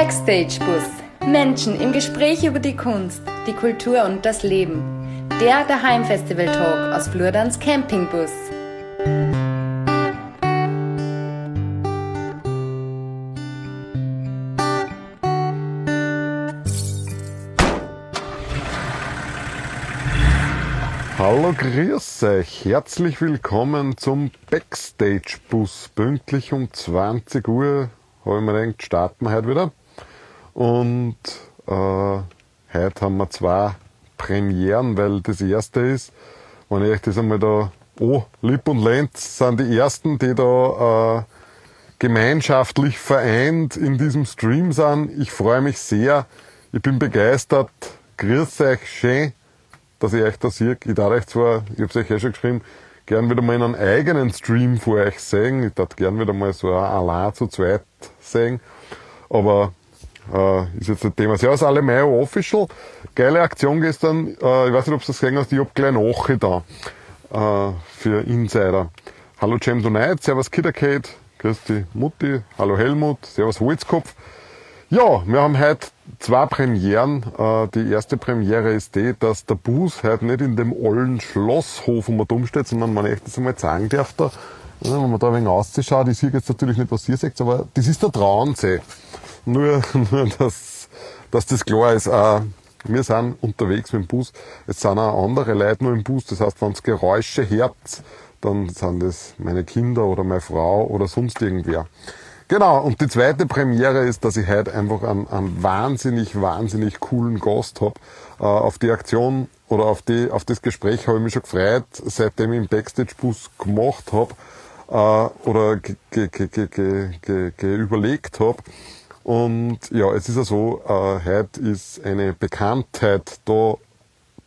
Backstage Bus. Menschen im Gespräch über die Kunst, die Kultur und das Leben. Der Daheim Festival Talk aus Flurdans Campingbus. Hallo, grüß euch. Herzlich willkommen zum Backstage Bus. Pünktlich um 20 Uhr habe ich mir gedacht, starten wir heute wieder. Und äh, heute haben wir zwei Premieren, weil das erste ist, wenn ich euch das einmal da, oh, Lipp und Lenz sind die ersten, die da äh, gemeinschaftlich vereint in diesem Stream sind. Ich freue mich sehr. Ich bin begeistert. Grüß euch, schön, dass ich euch da sehe. Ich darf euch zwar, ich habe es euch eh schon geschrieben, gern wieder mal in einen eigenen Stream vor euch sehen. Ich darf gern wieder mal so ein allein zu zweit sehen. Aber äh, ist jetzt ein Thema. Servus alle Mayo Official. Geile Aktion gestern. Äh, ich weiß nicht, ob du das gesehen hast. Ich hab gleich Nache da. Äh, für Insider. Hallo James O'Night. Servus Kidderkate. Grüß die Mutti. Hallo Helmut. Servus Holzkopf. Ja, wir haben heute zwei Premieren. Äh, die erste Premiere ist die, dass der Bus heute nicht in dem ollen Schlosshof um dumm steht, sondern man echt das einmal zeigen darf da. Wenn man da ein wenig auszuschaut, ich sehe jetzt natürlich nicht, was ihr seht, aber das ist der Traunsee. Nur, nur dass, dass das klar ist. Äh, wir sind unterwegs mit dem Bus. Es sind auch andere Leute nur im Bus. Das heißt, wenn es Geräusche hört, dann sind das meine Kinder oder meine Frau oder sonst irgendwer. Genau, und die zweite Premiere ist, dass ich heute einfach einen, einen wahnsinnig, wahnsinnig coolen Gast hab. Äh, auf die Aktion oder auf, die, auf das Gespräch habe ich mich schon gefreut, seitdem ich im Backstage-Bus gemacht hab äh, oder ge, ge, ge, überlegt hab. Und ja, es ist ja so, äh, heute ist eine Bekanntheit da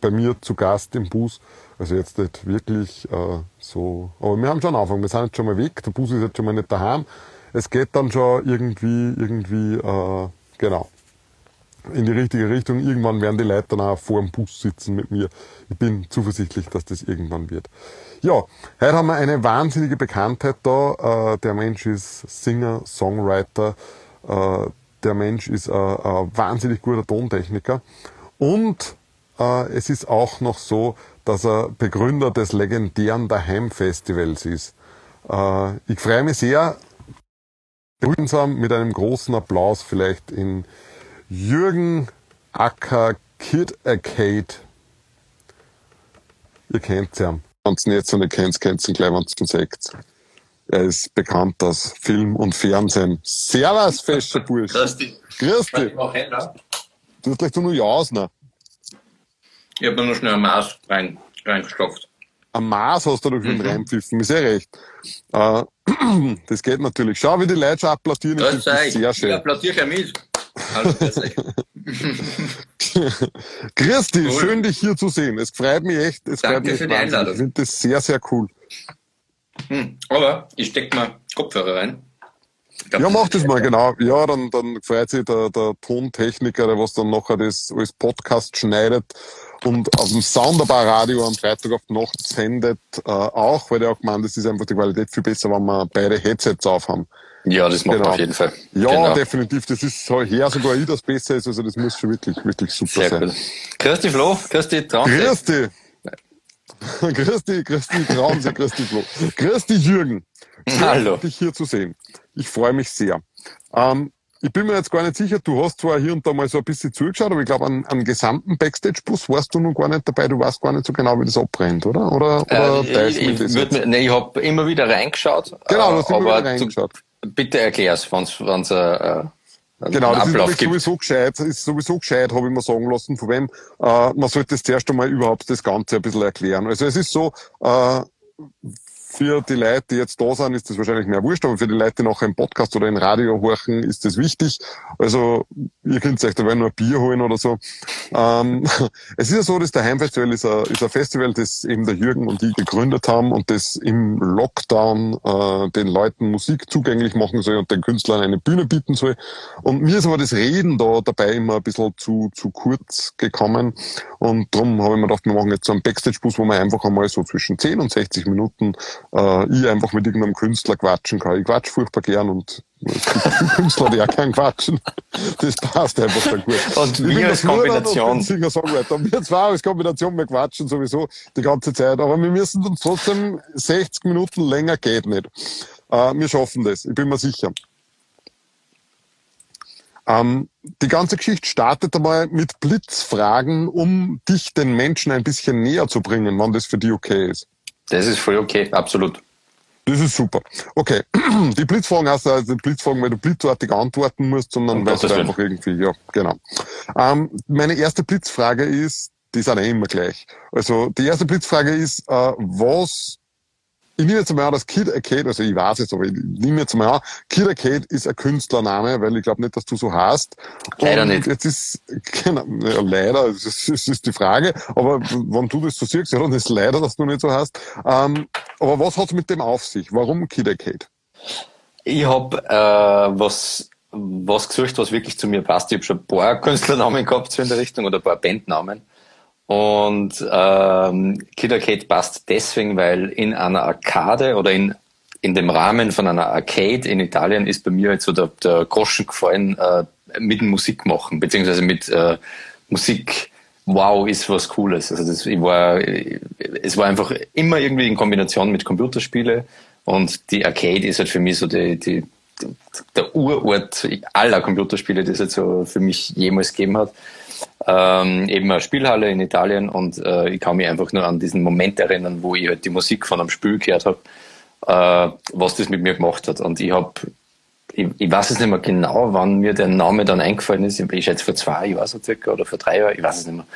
bei mir zu Gast im Bus. Also jetzt nicht wirklich äh, so, aber wir haben schon Anfang, wir sind jetzt schon mal weg, der Bus ist jetzt schon mal nicht daheim es geht dann schon irgendwie, irgendwie, äh, genau, in die richtige Richtung. Irgendwann werden die Leute dann auch vor dem Bus sitzen mit mir. Ich bin zuversichtlich, dass das irgendwann wird. Ja, heute haben wir eine wahnsinnige Bekanntheit da. Äh, der Mensch ist Singer, Songwriter. Äh, der Mensch ist ein, ein wahnsinnig guter Tontechniker. Und äh, es ist auch noch so, dass er Begründer des legendären Daheim Festivals ist. Äh, ich freue mich sehr, begrüßen mit einem großen Applaus vielleicht in Jürgen Acker Kid Arcade. Ihr kennt ihn. Wenn ihr jetzt nicht kennt, kennt ihr ihn gleich, wenn ihr ihn seht. Er ist bekannt aus Film und Fernsehen. Servus, fescher Bursch. Grüß dich. Grüß dich. Du hast gleich nur Jaus, ne? Ich habe mir noch schnell ein Maß rein, reingestopft. Ein Maß hast du schon mhm. reinpfiffen, ist eh recht. Äh, das geht natürlich. Schau, wie die Leute schon applaudieren. Das, das ist sehr schön. Ich applaudiere ja mit. Christi, cool. schön dich hier zu sehen. Es freut mich echt. Es Danke freut mich für die Einladung. Ich finde das sehr, sehr cool. Hm, aber ich stecke mal Kopfhörer rein. Glaub, ja, mach das mal, genau. Ja, dann, dann freut sich der, der Tontechniker, der was dann nachher das als Podcast schneidet und auf dem Sounderbar Radio am Freitag auf die Nacht sendet, äh, auch, weil der auch gemeint, es ist einfach die Qualität viel besser, wenn wir beide Headsets auf haben. Ja, das macht genau. auf jeden Fall. Ja, genau. definitiv. Das ist so her sogar ich, das besser ist. Also das muss schon wirklich, wirklich super Sehr sein. Gut. Dich, Flo. Grüß dich, Traumsee. Dich, Traumsee. grüß dich, Flo. Dich, Jürgen. Schön, Hallo. dich hier zu sehen. Ich freue mich sehr. Ähm, ich bin mir jetzt gar nicht sicher, du hast zwar hier und da mal so ein bisschen zugeschaut, aber ich glaube, an, an gesamten Backstage-Bus warst du noch gar nicht dabei, du weißt gar nicht so genau, wie das abbrennt, oder? Oder, oder äh, ich, ich, mir, nee, ich habe immer wieder reingeschaut. Genau, du hast immer wieder reingeschaut. Du, bitte erklär's, wenn's, wenn's äh, Genau, das Ablauf ist sowieso gescheit, ist sowieso gescheit, habe ich mir sagen lassen, von wem. Äh, man sollte das zuerst einmal überhaupt das Ganze ein bisschen erklären. Also es ist so, äh, für die Leute, die jetzt da sind, ist das wahrscheinlich mehr wurscht, aber für die Leute, die nachher im Podcast oder im Radio horchen, ist das wichtig. Also, ihr könnt euch da nur ein Bier holen oder so. Ähm, es ist ja so, dass der Heimfestival ist ein, ist ein Festival, das eben der Jürgen und ich gegründet haben und das im Lockdown äh, den Leuten Musik zugänglich machen soll und den Künstlern eine Bühne bieten soll. Und mir ist aber das Reden da dabei immer ein bisschen zu, zu kurz gekommen. Und darum habe ich mir gedacht, wir machen jetzt so einen Backstage-Bus, wo wir einfach einmal so zwischen 10 und 60 Minuten äh, ich einfach mit irgendeinem Künstler quatschen kann. Ich quatsch furchtbar gern und Künstler, die auch gern quatschen. Das passt einfach sehr gut. Und wir als Kombination. Singer Songwriter. Wir zwar als Kombination, wir quatschen sowieso die ganze Zeit, aber wir müssen uns trotzdem 60 Minuten länger geht nicht. Äh, wir schaffen das, ich bin mir sicher. Ähm, die ganze Geschichte startet einmal mit Blitzfragen, um dich den Menschen ein bisschen näher zu bringen, wann das für dich okay ist. Das ist voll okay, absolut. Das ist super. Okay, die Blitzfragen hast du also Blitzfragen, weil du blitzartig antworten musst, sondern Um weil du einfach irgendwie, ja, genau. Ähm, meine erste Blitzfrage ist, die sind eh immer gleich. Also die erste Blitzfrage ist, äh, was ich nehme jetzt mal an, dass Kid Arcade, also ich weiß es, aber ich nehme jetzt mal an, Kid Arcade ist ein Künstlername, weil ich glaube nicht, dass du so hast. Leider Und nicht. Jetzt ist, genau, ja, leider, das ist, das ist die Frage, aber wenn du das so siehst, ja, dann ist leider, dass du nicht so hast. Ähm, aber was hat es mit dem auf sich? Warum Kid Arcade? Ich habe äh, was, was gesucht, was wirklich zu mir passt. Ich habe schon ein paar Künstlernamen gehabt so in der Richtung oder ein paar Bandnamen. Und ähm, Kid Arcade passt deswegen, weil in einer Arcade oder in, in dem Rahmen von einer Arcade in Italien ist bei mir jetzt so der, der Groschen gefallen äh, mit Musik machen, beziehungsweise mit äh, Musik. Wow, ist was Cooles. Also das, ich war, es war einfach immer irgendwie in Kombination mit Computerspiele und die Arcade ist halt für mich so die, die, der Urort aller Computerspiele, die es jetzt so für mich jemals gegeben hat. Ähm, eben eine Spielhalle in Italien und äh, ich kann mich einfach nur an diesen Moment erinnern, wo ich halt die Musik von einem Spiel gehört habe, äh, was das mit mir gemacht hat. Und ich habe, ich, ich weiß es nicht mehr genau, wann mir der Name dann eingefallen ist. Ich schätze vor zwei Jahren so circa oder vor drei Jahren, ich weiß es nicht mehr.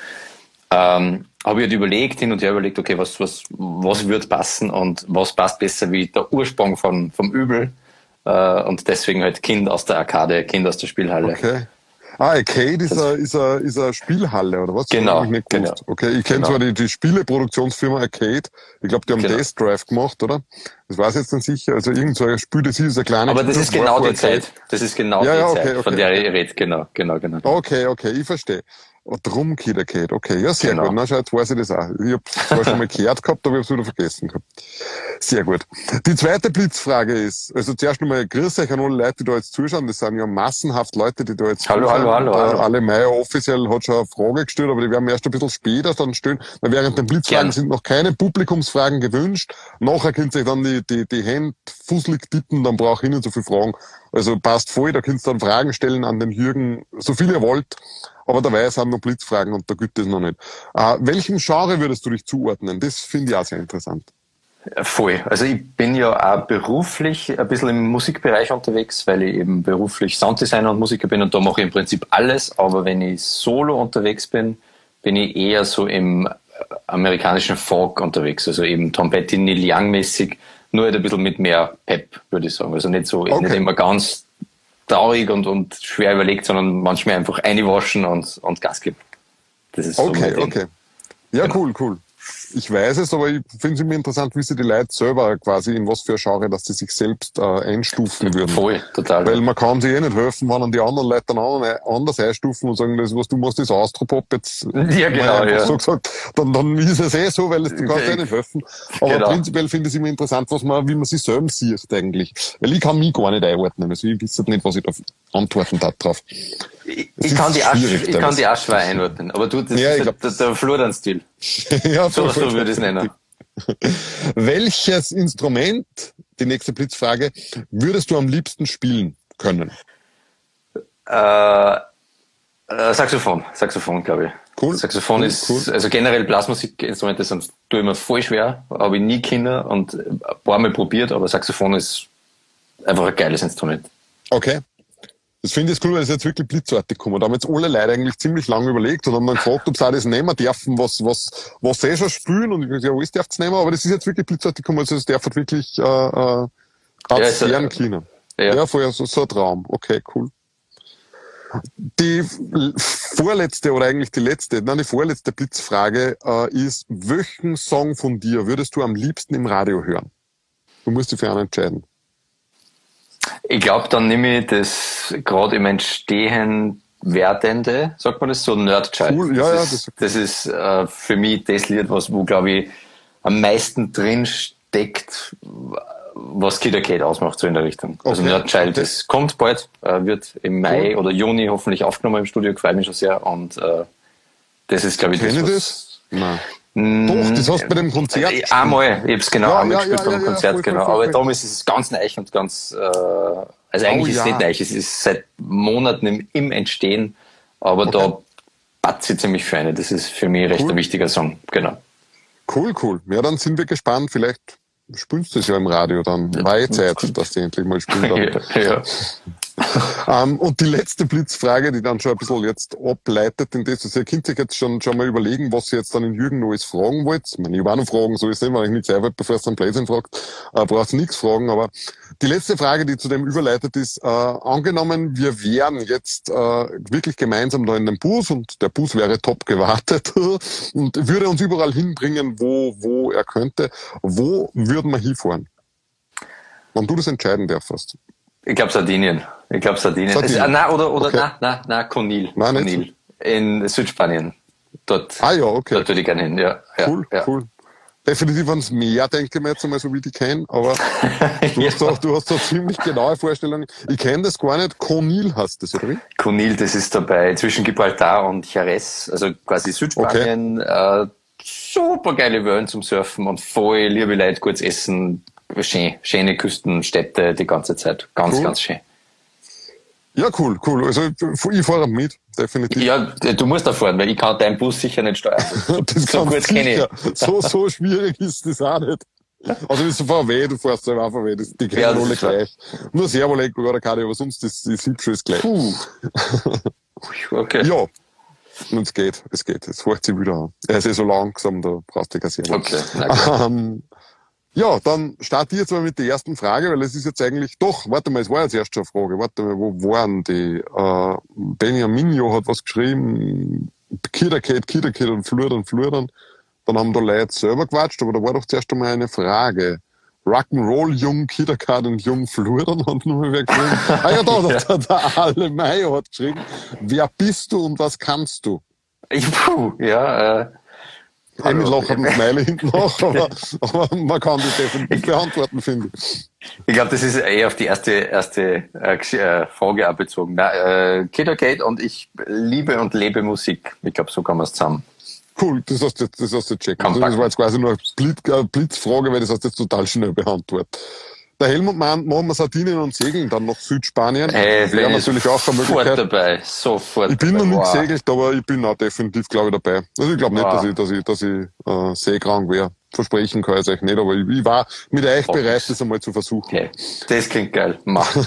Ähm, habe ich halt überlegt, hin und her überlegt, okay, was, was, was wird passen und was passt besser wie der Ursprung von, vom Übel. Äh, und deswegen halt Kind aus der Arcade, Kind aus der Spielhalle. Okay. Ah, Arcade ist eine ist a, ist a Spielhalle, oder was? Genau, ich gewusst. genau. Okay, ich kenne Genau. zwar die, die Spieleproduktionsfirma Arcade. Ich glaube, die haben Genau. Death Drive gemacht, oder? Das weiß ich jetzt nicht sicher. Also irgend so ein Spiel, das ist ein kleiner Aber das ist genau die Zeit. Das ist genau Ja, die ja, Zeit, okay, von okay, der okay. ich rede. Genau, genau, genau. Okay, okay, ich verstehe. Drum Kid Arcade. Okay, ja, sehr Genau. gut. Na, schau, jetzt weiß ich das auch. Ich habe zwar schon mal gehört gehabt, aber ich habe es wieder vergessen gehabt. Sehr gut. Die zweite Blitzfrage ist, also zuerst nochmal grüß euch an alle Leute, die da jetzt zuschauen. Das sind ja massenhaft Leute, die da jetzt Hallo, zuschauen. hallo, hallo, äh, hallo. Alle Meier offiziell hat schon eine Frage gestellt, aber die werden wir erst ein bisschen später dann stellen. Weil während den Blitzfragen Gern. sind noch keine Publikumsfragen gewünscht. Nachher könnt ihr euch dann die, die, die Hände fusselig tippen, dann brauche ich nicht so viel Fragen. Also passt voll, da könnt ihr dann Fragen stellen an den Jürgen, so viel ihr wollt. Aber dabei sind noch Blitzfragen und da gibt es noch nicht. Äh, welchem Genre würdest du dich zuordnen? Das finde ich auch sehr interessant. Voll. Also ich bin ja auch beruflich ein bisschen im Musikbereich unterwegs, weil ich eben beruflich Sounddesigner und Musiker bin und da mache ich im Prinzip alles. Aber wenn ich solo unterwegs bin, bin ich eher so im amerikanischen Folk unterwegs. Also eben Tom Petty, Neil Young mäßig, nur halt ein bisschen mit mehr Pep, würde ich sagen. Also nicht so, Okay. nicht immer ganz traurig und, und schwer überlegt, sondern manchmal einfach einwaschen und, und Gas geben. Das ist Okay, okay. Ja, Genau. cool, cool. Ich weiß es, aber ich finde es immer interessant, wie sie die Leute selber quasi in was für ein Genre, dass sie sich selbst äh, einstufen würden. Voll, total. Weil man kann sich eh nicht helfen, wenn dann die anderen Leute dann an- anders einstufen und sagen, das, was du machst, ist Austropop jetzt. Ja, genau, ja. So gesagt, dann, dann ist es eh so, weil es, du kannst eh nicht helfen. Aber Genau. prinzipiell finde ich es immer interessant, was man, wie man sich selbst sieht eigentlich. Weil ich kann mich gar nicht einordnen. Also ich weiß nicht, was ich da antworten darf drauf. Ich, kann die schwierig ich kann die auch schwer einordnen. Aber du, das Ja, ist glaub, der, der Florian-Stil. ja, So, voll, so würde ich es nennen. Welches Instrument, die nächste Blitzfrage, würdest du am liebsten spielen können? Äh, äh, Saxophon, Saxophon, glaube ich. Cool. Saxophon Cool, ist, cool. also generell Blasmusikinstrumente sind, tue ich mir voll schwer, habe ich nie Kinder und ein paar Mal probiert, aber Saxophon ist einfach ein geiles Instrument. Okay. Das finde ich cool, weil es jetzt wirklich blitzartig gekommen. Da haben jetzt alle Leute eigentlich ziemlich lange überlegt und haben dann gefragt, ob sie auch das nehmen dürfen, was, was, was sie schon spielen. Und ich habe gesagt, ja, alles dürft nehmen, aber das ist jetzt wirklich blitzartig gekommen. Also es darf halt wirklich, äh, äh, ist, äh, klingen. Ja. Ja, vorher so, so ein Traum. Okay, cool. Die vorletzte oder eigentlich die letzte, nein, die vorletzte Blitzfrage äh, ist, welchen Song von dir würdest du am liebsten im Radio hören? Du musst dich für einen entscheiden. Ich glaube, dann nehme ich das gerade im Entstehen werdende, sagt man das so, Nerd Child. Cool, ja, das ja, ist, das ist äh, für mich das Lied, was, wo glaube ich am meisten drin entdeckt, was Kid Arcade ausmacht, so in der Richtung. Also Okay. Nerdchild, das kommt bald, äh, wird im Mai oder Juni hoffentlich aufgenommen im Studio, gefällt mir schon sehr. Und äh, das ist, glaube ich, das, was, das? Nein. Doch, das hast du bei dem Konzert. Äh, Einmal, ich hab's genau Ja, einmal ja, gespielt ja, beim Konzert, voll, genau. voll, Aber damals ist es ganz neu und ganz, äh, also eigentlich Oh, ist es nicht neu, es ist seit Monaten im, im Entstehen, aber da batzt sie ziemlich für eine. Das ist für mich recht Cool. ein wichtiger Song, genau. Cool, cool. Ja, dann sind wir gespannt. Vielleicht spielst du es ja im Radio dann. War eh Zeit, dass die endlich mal spielen. Ja, ja. Ähm, und die letzte Blitzfrage, die dann schon ein bisschen jetzt ableitet in das, ihr könnt sich jetzt schon, schon mal überlegen, was ihr jetzt dann in Jürgen Neues fragen wollt. Ich meine, ich auch noch Fragen, so ist es nicht, wenn ich nichts einwählt, bevor es dann Blödsinn fragt, äh, brauchst du nichts fragen, aber die letzte Frage, die zu dem überleitet ist, äh, angenommen, wir wären jetzt äh, wirklich gemeinsam da in dem Bus und der Bus wäre top gewartet und würde uns überall hinbringen, wo, wo er könnte, wo würden wir hinfahren? Wenn du das entscheiden darfst. Ich glaube Sardinien. Ich glaube Sardinien. Sardinien. Es, ah, nein, oder, oder, Okay. nein, nein, nein, Conil. Nein, Conil. In Südspanien. Dort, Ah ja, okay. dort würde ich gerne hin, ja. ja Cool, ja. cool. Definitiv ans Meer, denke ich mir jetzt einmal, so wie die kenne, aber du hast, da, du hast da ziemlich genaue Vorstellungen. Ich kenne das gar nicht. Conil heißt das, oder wie? Conil, das ist dabei zwischen Gibraltar und Jerez, also quasi Südspanien. Äh, super geile Wellen zum Surfen und voll liebe Leute, gutes Essen, schön, schöne Küstenstädte die ganze Zeit. Ganz, Cool. ganz schön. Ja, cool, cool. Also ich fahre mit, definitiv. Ja, du musst da fahren, weil ich kann deinen Bus sicher nicht steuern. das so gut kenne ich. So, so schwierig ist das auch nicht. Also das ist VW, du fährst selber auch VW, das, die kennen Ja, das alle gleich. Nur Servoleg oder keine, aber sonst ist das Hübsche ist gleich. Puh. Okay. Ja. Und es geht, es geht. Es fährt sich wieder an. Er ist eh so langsam, da brauchst du keine Servo. Okay, na. Ähm, ja, dann starte ich jetzt mal mit der ersten Frage, weil es ist jetzt eigentlich, doch, warte mal, es war jetzt erst schon eine Frage, warte mal, wo waren die? Äh, Benjaminio hat was geschrieben, Kidderkate, Kidderkate und Flurdern, Flurdern. Dann haben da Leute selber gequatscht, aber da war doch zuerst einmal eine Frage. Rock'n'Roll, Jung, Kidderkate und Jung Flurdern hat nur mal wer geschrieben. Ah ja, da, da, da, der Ale Meyer hat geschrieben, wer bist du und was kannst du? Ich, puh, ja, äh, Ein mit Hallo. lachenden Smiley hinten noch, aber, aber man kann das definitiv beantworten, finde ich. Ich glaube, das ist eher auf die erste, erste äh, äh, Frage auch bezogen. Na, äh, Kiddergate und ich liebe und lebe Musik. Ich glaube, so kann man es zusammen. Cool, das hast du jetzt, das hast du checken. Also das war jetzt quasi nur eine Blitz, äh, Blitzfrage, weil das hast du jetzt total schnell beantwortet. Der Helmut meint, machen wir Sardinien und Segeln dann nach Südspanien. Hey, das wäre natürlich auch eine sofort Möglichkeit. dabei. Sofort Ich bin dabei. noch nicht Wow. gesegelt, aber ich bin auch definitiv, glaube ich, dabei. Also ich glaube nicht, Wow. dass ich, dass ich, dass ich äh, seekrank wäre. Versprechen kann ich euch nicht, aber ich, ich war mit euch Oh, bereit, das- einmal zu versuchen. Okay. Das klingt geil. Mach.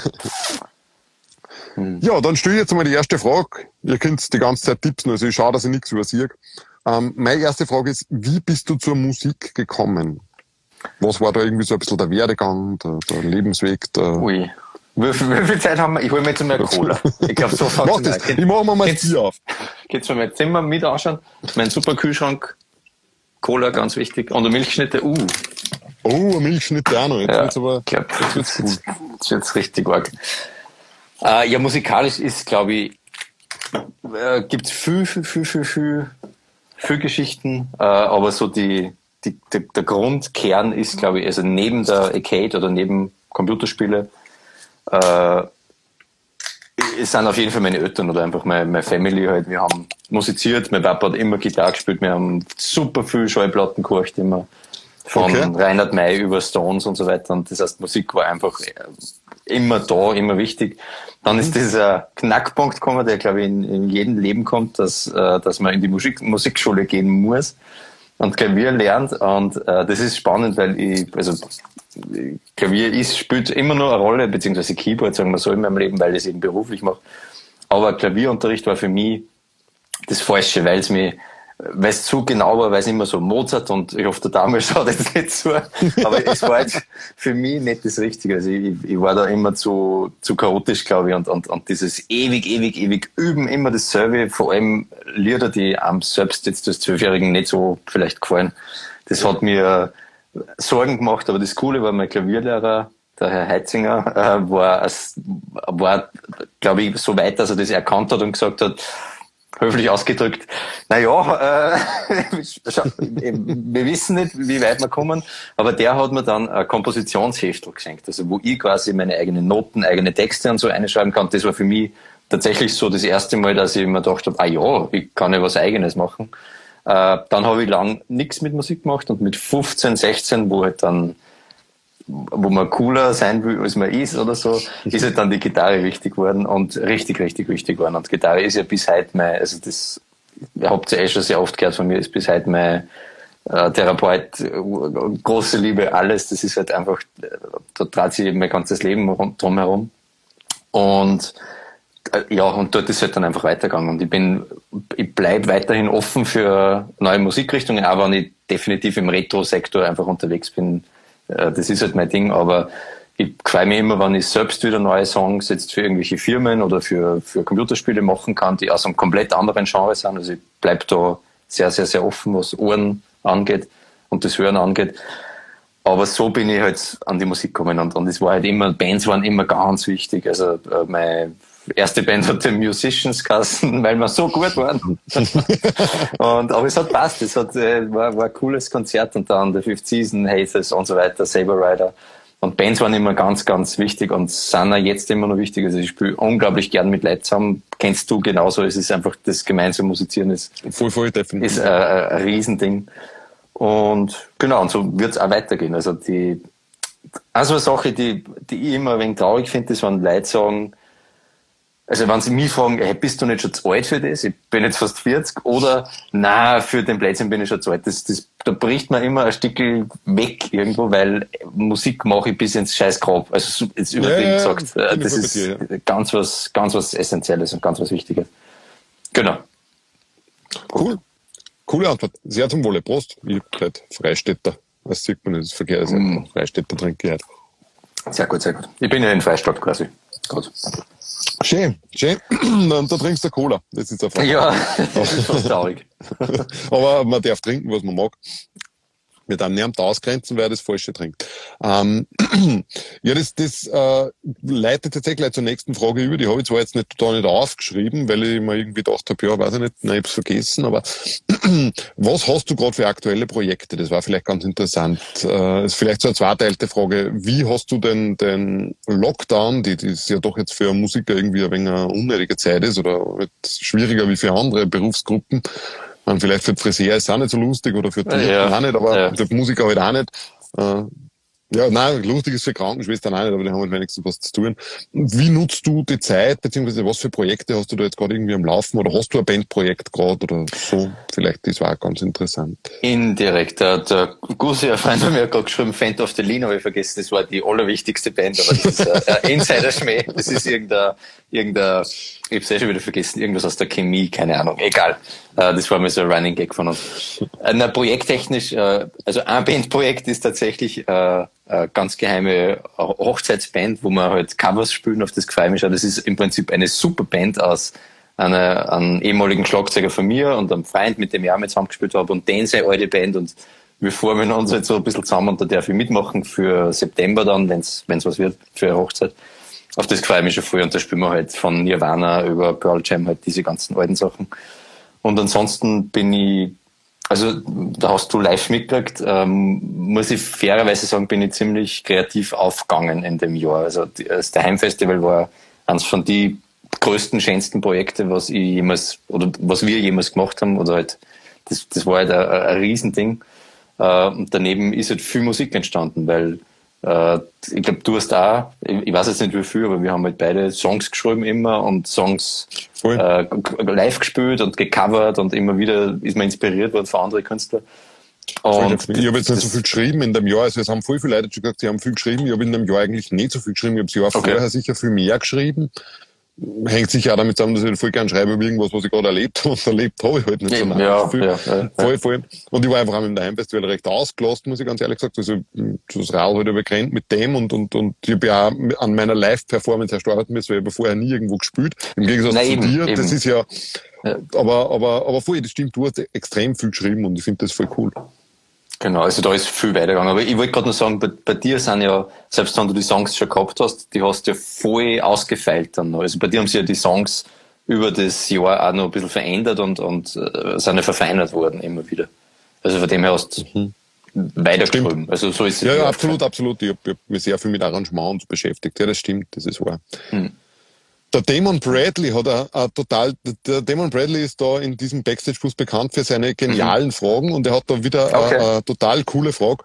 Ja, dann stelle ich jetzt mal die erste Frage. Ihr könnt die ganze Zeit tipsen, also ich schaue, dass ich nichts übersehe. Ähm, meine erste Frage ist, wie bist du zur Musik gekommen? Was war da irgendwie so ein bisschen der Werdegang, der, der Lebensweg? Der Ui. Wie viel, Zeit haben wir? Ich hole mir jetzt eine Cola. Ich glaube, so fängt das, ich mache mir mal das Bier auf. Geht's mir mein Zimmer mit anschauen? Mein super Kühlschrank. Cola, ganz wichtig. Und eine Milchschnitte. Uh. Oh, eine Milchschnitte auch noch. Jetzt Ja, wird's aber, ich glaub, jetzt wird's jetzt, cool. jetzt wird's richtig arg. Äh, ja, musikalisch ist, glaube ich, äh, gibt's viel, viel, viel, viel, viel, viel Geschichten, äh, aber so die, die, der, der Grundkern ist, glaube ich, also neben der Arcade oder neben Computerspiele, äh, es sind auf jeden Fall meine Eltern oder einfach meine, meine Family halt. Wir haben musiziert, mein Papa hat immer Gitarre gespielt, wir haben super viel Schallplatten gehorcht immer. Von Okay. Reinhard May über Stones und so weiter. Und das heißt, Musik war einfach äh, immer da, immer wichtig. Dann ist dieser Knackpunkt gekommen, der glaube ich in, in jedem Leben kommt, dass, äh, dass man in die Musik, Musikschule gehen muss und Klavier lernt. Und äh, das ist spannend, weil ich, also Klavier ist, spielt immer nur eine Rolle, beziehungsweise Keyboard, sagen wir so, in meinem Leben, weil ich es eben beruflich mache. Aber Klavierunterricht war für mich das Falsche, weil es mir, weil es zu genau war, weil es immer so Mozart und ich hoffe, der Dame schaut jetzt nicht zu, aber es war jetzt für mich nicht das Richtige. Also ich, ich war da immer zu, zu chaotisch, glaube ich, und, und, und dieses ewig, ewig, ewig üben, immer dasselbe, vor allem Lieder, die am selbst jetzt als Zwölfjährigen nicht so vielleicht gefallen. Das hat mir Sorgen gemacht, aber das Coole war mein Klavierlehrer, der Herr Heitzinger, äh, war, war glaube ich, so weit, dass er das erkannt hat und gesagt hat, höflich ausgedrückt, naja, äh, wir wissen nicht, wie weit wir kommen, aber der hat mir dann ein Kompositionsheftel geschenkt, also wo ich quasi meine eigenen Noten, eigene Texte und so einschreiben kann. Das war für mich tatsächlich so das erste Mal, dass ich mir gedacht habe, ah ja, ich kann ja was Eigenes machen. Äh, dann habe ich lang nichts mit Musik gemacht und mit 15, 16, wo halt dann wo man cooler sein will, als man ist oder so, ist halt dann die Gitarre wichtig geworden und richtig, richtig wichtig geworden. Und Gitarre ist ja bis heute mein, also das, ihr habt ja eh schon sehr oft gehört von mir, ist bis heute mein äh, Therapeut, große Liebe, alles. Das ist halt einfach, da dreht sich mein ganzes Leben drumherum. Und äh, ja, und dort ist halt dann einfach weitergegangen. Und ich bin, ich bleib weiterhin offen für neue Musikrichtungen, auch wenn ich definitiv im Retro-Sektor einfach unterwegs bin, äh, das ist halt mein Ding, aber ich freue mich immer, wenn ich selbst wieder neue Songs jetzt für irgendwelche Firmen oder für, für Computerspiele machen kann, die aus einem komplett anderen Genre sind. Also ich bleibe da sehr, sehr, sehr offen, was Ohren angeht und das Hören angeht. Aber so bin ich halt an die Musik gekommen und, und es war halt immer, Bands waren immer ganz wichtig. Also äh, meine erste Band hat den Musicians Kassen, weil wir so gut waren. und, aber es hat passt, es hat, äh, war, war ein cooles Konzert und dann der Fifth Season, Hazes und so weiter, Saber Rider. Und Bands waren immer ganz, ganz wichtig und sind auch jetzt immer noch wichtig. Also ich spiele unglaublich gern mit Leuten zusammen. Kennst du genauso. Es ist einfach das gemeinsame Musizieren ist, voll, voll, definitiv. ist äh, ein Riesending. Und genau, und so wird es auch weitergehen. Also die, also eine Sache, die, die ich immer ein wenig traurig finde, ist, wenn Leute sagen, also wenn Sie mich fragen, hey, bist du nicht schon zu alt für das? Ich bin jetzt fast 40. Oder, na, für den Plätzchen bin ich schon zu alt. Das, das, da bricht man immer ein Stückel weg irgendwo, weil Musik mache ich bis ins Scheißgrab. Also jetzt übertrieben ja, ja, gesagt. Äh, das ist dir, ja. ganz was, ganz was Essentielles und ganz was Wichtiges. Genau. Cool. Coole Antwort. Sehr zum Wohle. Prost. Ich bin Freistädter. Was sieht man nicht? Das Verkehr ist mm. Freistädter trinke ich halt. Sehr gut, sehr gut. Ich bin ja in Freistadt quasi. Gut. Schön, schön. Dann da trinkst du Cola. Das ist der Ja, das ist traurig. Aber man darf trinken, was man mag wir dann niemand ausgrenzen, wer das Falsche trinkt. Ähm, ja, das, das äh, leitet tatsächlich zur nächsten Frage über. Die habe ich zwar jetzt nicht total nicht aufgeschrieben, weil ich mir irgendwie gedacht habe, ja, weiß ich nicht, nein, ich hab's vergessen, aber was hast du gerade für aktuelle Projekte? Das war vielleicht ganz interessant. Äh, ist vielleicht so eine zweiteilte Frage. Wie hast du denn den Lockdown, die, die ist ja doch jetzt für Musiker irgendwie ein wenig eine unnötige Zeit ist oder schwieriger wie für andere Berufsgruppen, und vielleicht für Friseur ist es auch nicht so lustig oder für die ja. auch nicht, aber ja. für Musiker halt auch nicht. Äh, ja, nein, lustig ist für Krankenschwestern auch nicht, aber die haben halt wenigstens was zu tun. Wie nutzt du die Zeit, beziehungsweise was für Projekte hast du da jetzt gerade irgendwie am Laufen oder hast du ein Bandprojekt gerade oder so? Vielleicht, das war auch ganz interessant. Indirekt. Der, der Gusi, ein Freund von mir, hat gerade geschrieben, Fan of the Lean, habe ich vergessen, das war die allerwichtigste Band, aber das ist ein Insider-Schmäh. Das ist irgendein, irgendein, ich hab's eh schon wieder vergessen, irgendwas aus der Chemie, keine Ahnung, egal. Äh, das war mir so ein Running Gag von uns. Äh, na, projekttechnisch, äh, also ein Bandprojekt ist tatsächlich eine ganz geheime Hochzeitsband, wo wir halt Covers spielen, auf das schon. Das ist im Prinzip eine super Band aus einer, einem ehemaligen Schlagzeuger von mir und einem Freund, mit dem ich auch mit zusammengespielt habe und den seine alte Band und wir formen uns jetzt so ein bisschen zusammen und da darf ich mitmachen für September dann, wenn es was wird, für eine Hochzeit. Auf das freue ich mich schon früh und da spielen wir halt von Nirvana über Pearl Jam halt diese ganzen alten Sachen. Und ansonsten bin ich, also da hast du live mitgekriegt, ähm, muss ich fairerweise sagen, bin ich ziemlich kreativ aufgegangen in dem Jahr. Also das Heimfestival war eines von die größten, schönsten Projekte, was ich jemals, oder was wir jemals gemacht haben, oder halt, das, das war halt ein, ein Riesending. Äh, und daneben ist halt viel Musik entstanden, weil äh, ich glaube, du hast auch, ich weiß jetzt nicht wie viel, aber wir haben halt beide Songs geschrieben immer und Songs äh, live gespielt und gecovert und immer wieder ist man inspiriert worden von anderen Künstlern. Und ich habe jetzt nicht so viel geschrieben in dem Jahr. Also es haben voll viele Leute schon gesagt, sie haben viel geschrieben. Ich habe in dem Jahr eigentlich nicht so viel geschrieben. Ich habe das Jahr okay. vorher sicher viel mehr geschrieben hängt sicher auch damit zusammen, dass ich voll gern schreibe über irgendwas, was ich gerade erlebt habe. Und erlebt habe ich halt nicht so lange. Ja, viel. Ja, ja, voll, voll. Und ich war einfach auch mit dem Heimfestival recht ausgelost, muss ich ganz ehrlich sagen. Also das Rad halt übergrenzt mit dem und, und, und ich habe ja auch an meiner Live-Performance erst arbeiten müssen, weil ich habe vorher nie irgendwo gespielt. Im Gegensatz Nein, zu eben, dir, eben. das ist ja, aber, aber, aber voll, das stimmt, du hast extrem viel geschrieben und ich finde das voll cool. Genau, also da ist viel weitergegangen. Aber ich wollte gerade noch sagen, bei, bei, dir sind ja, selbst wenn du die Songs schon gehabt hast, die hast du ja voll ausgefeilt dann noch. Also bei dir haben sie ja die Songs über das Jahr auch noch ein bisschen verändert und, und äh, sind ja verfeinert worden immer wieder. Also von dem her hast du mhm. weitergeschrieben. Also so ist es. Ja, ja, absolut, absolut. Ich habe hab mich sehr viel mit Arrangement beschäftigt. Ja, das stimmt, das ist wahr. Mhm. Der Damon Bradley hat a, a total, der Damon Bradley ist da in diesem Backstage-Bus bekannt für seine genialen mhm. Fragen und er hat da wieder okay. a, a total coole Frage.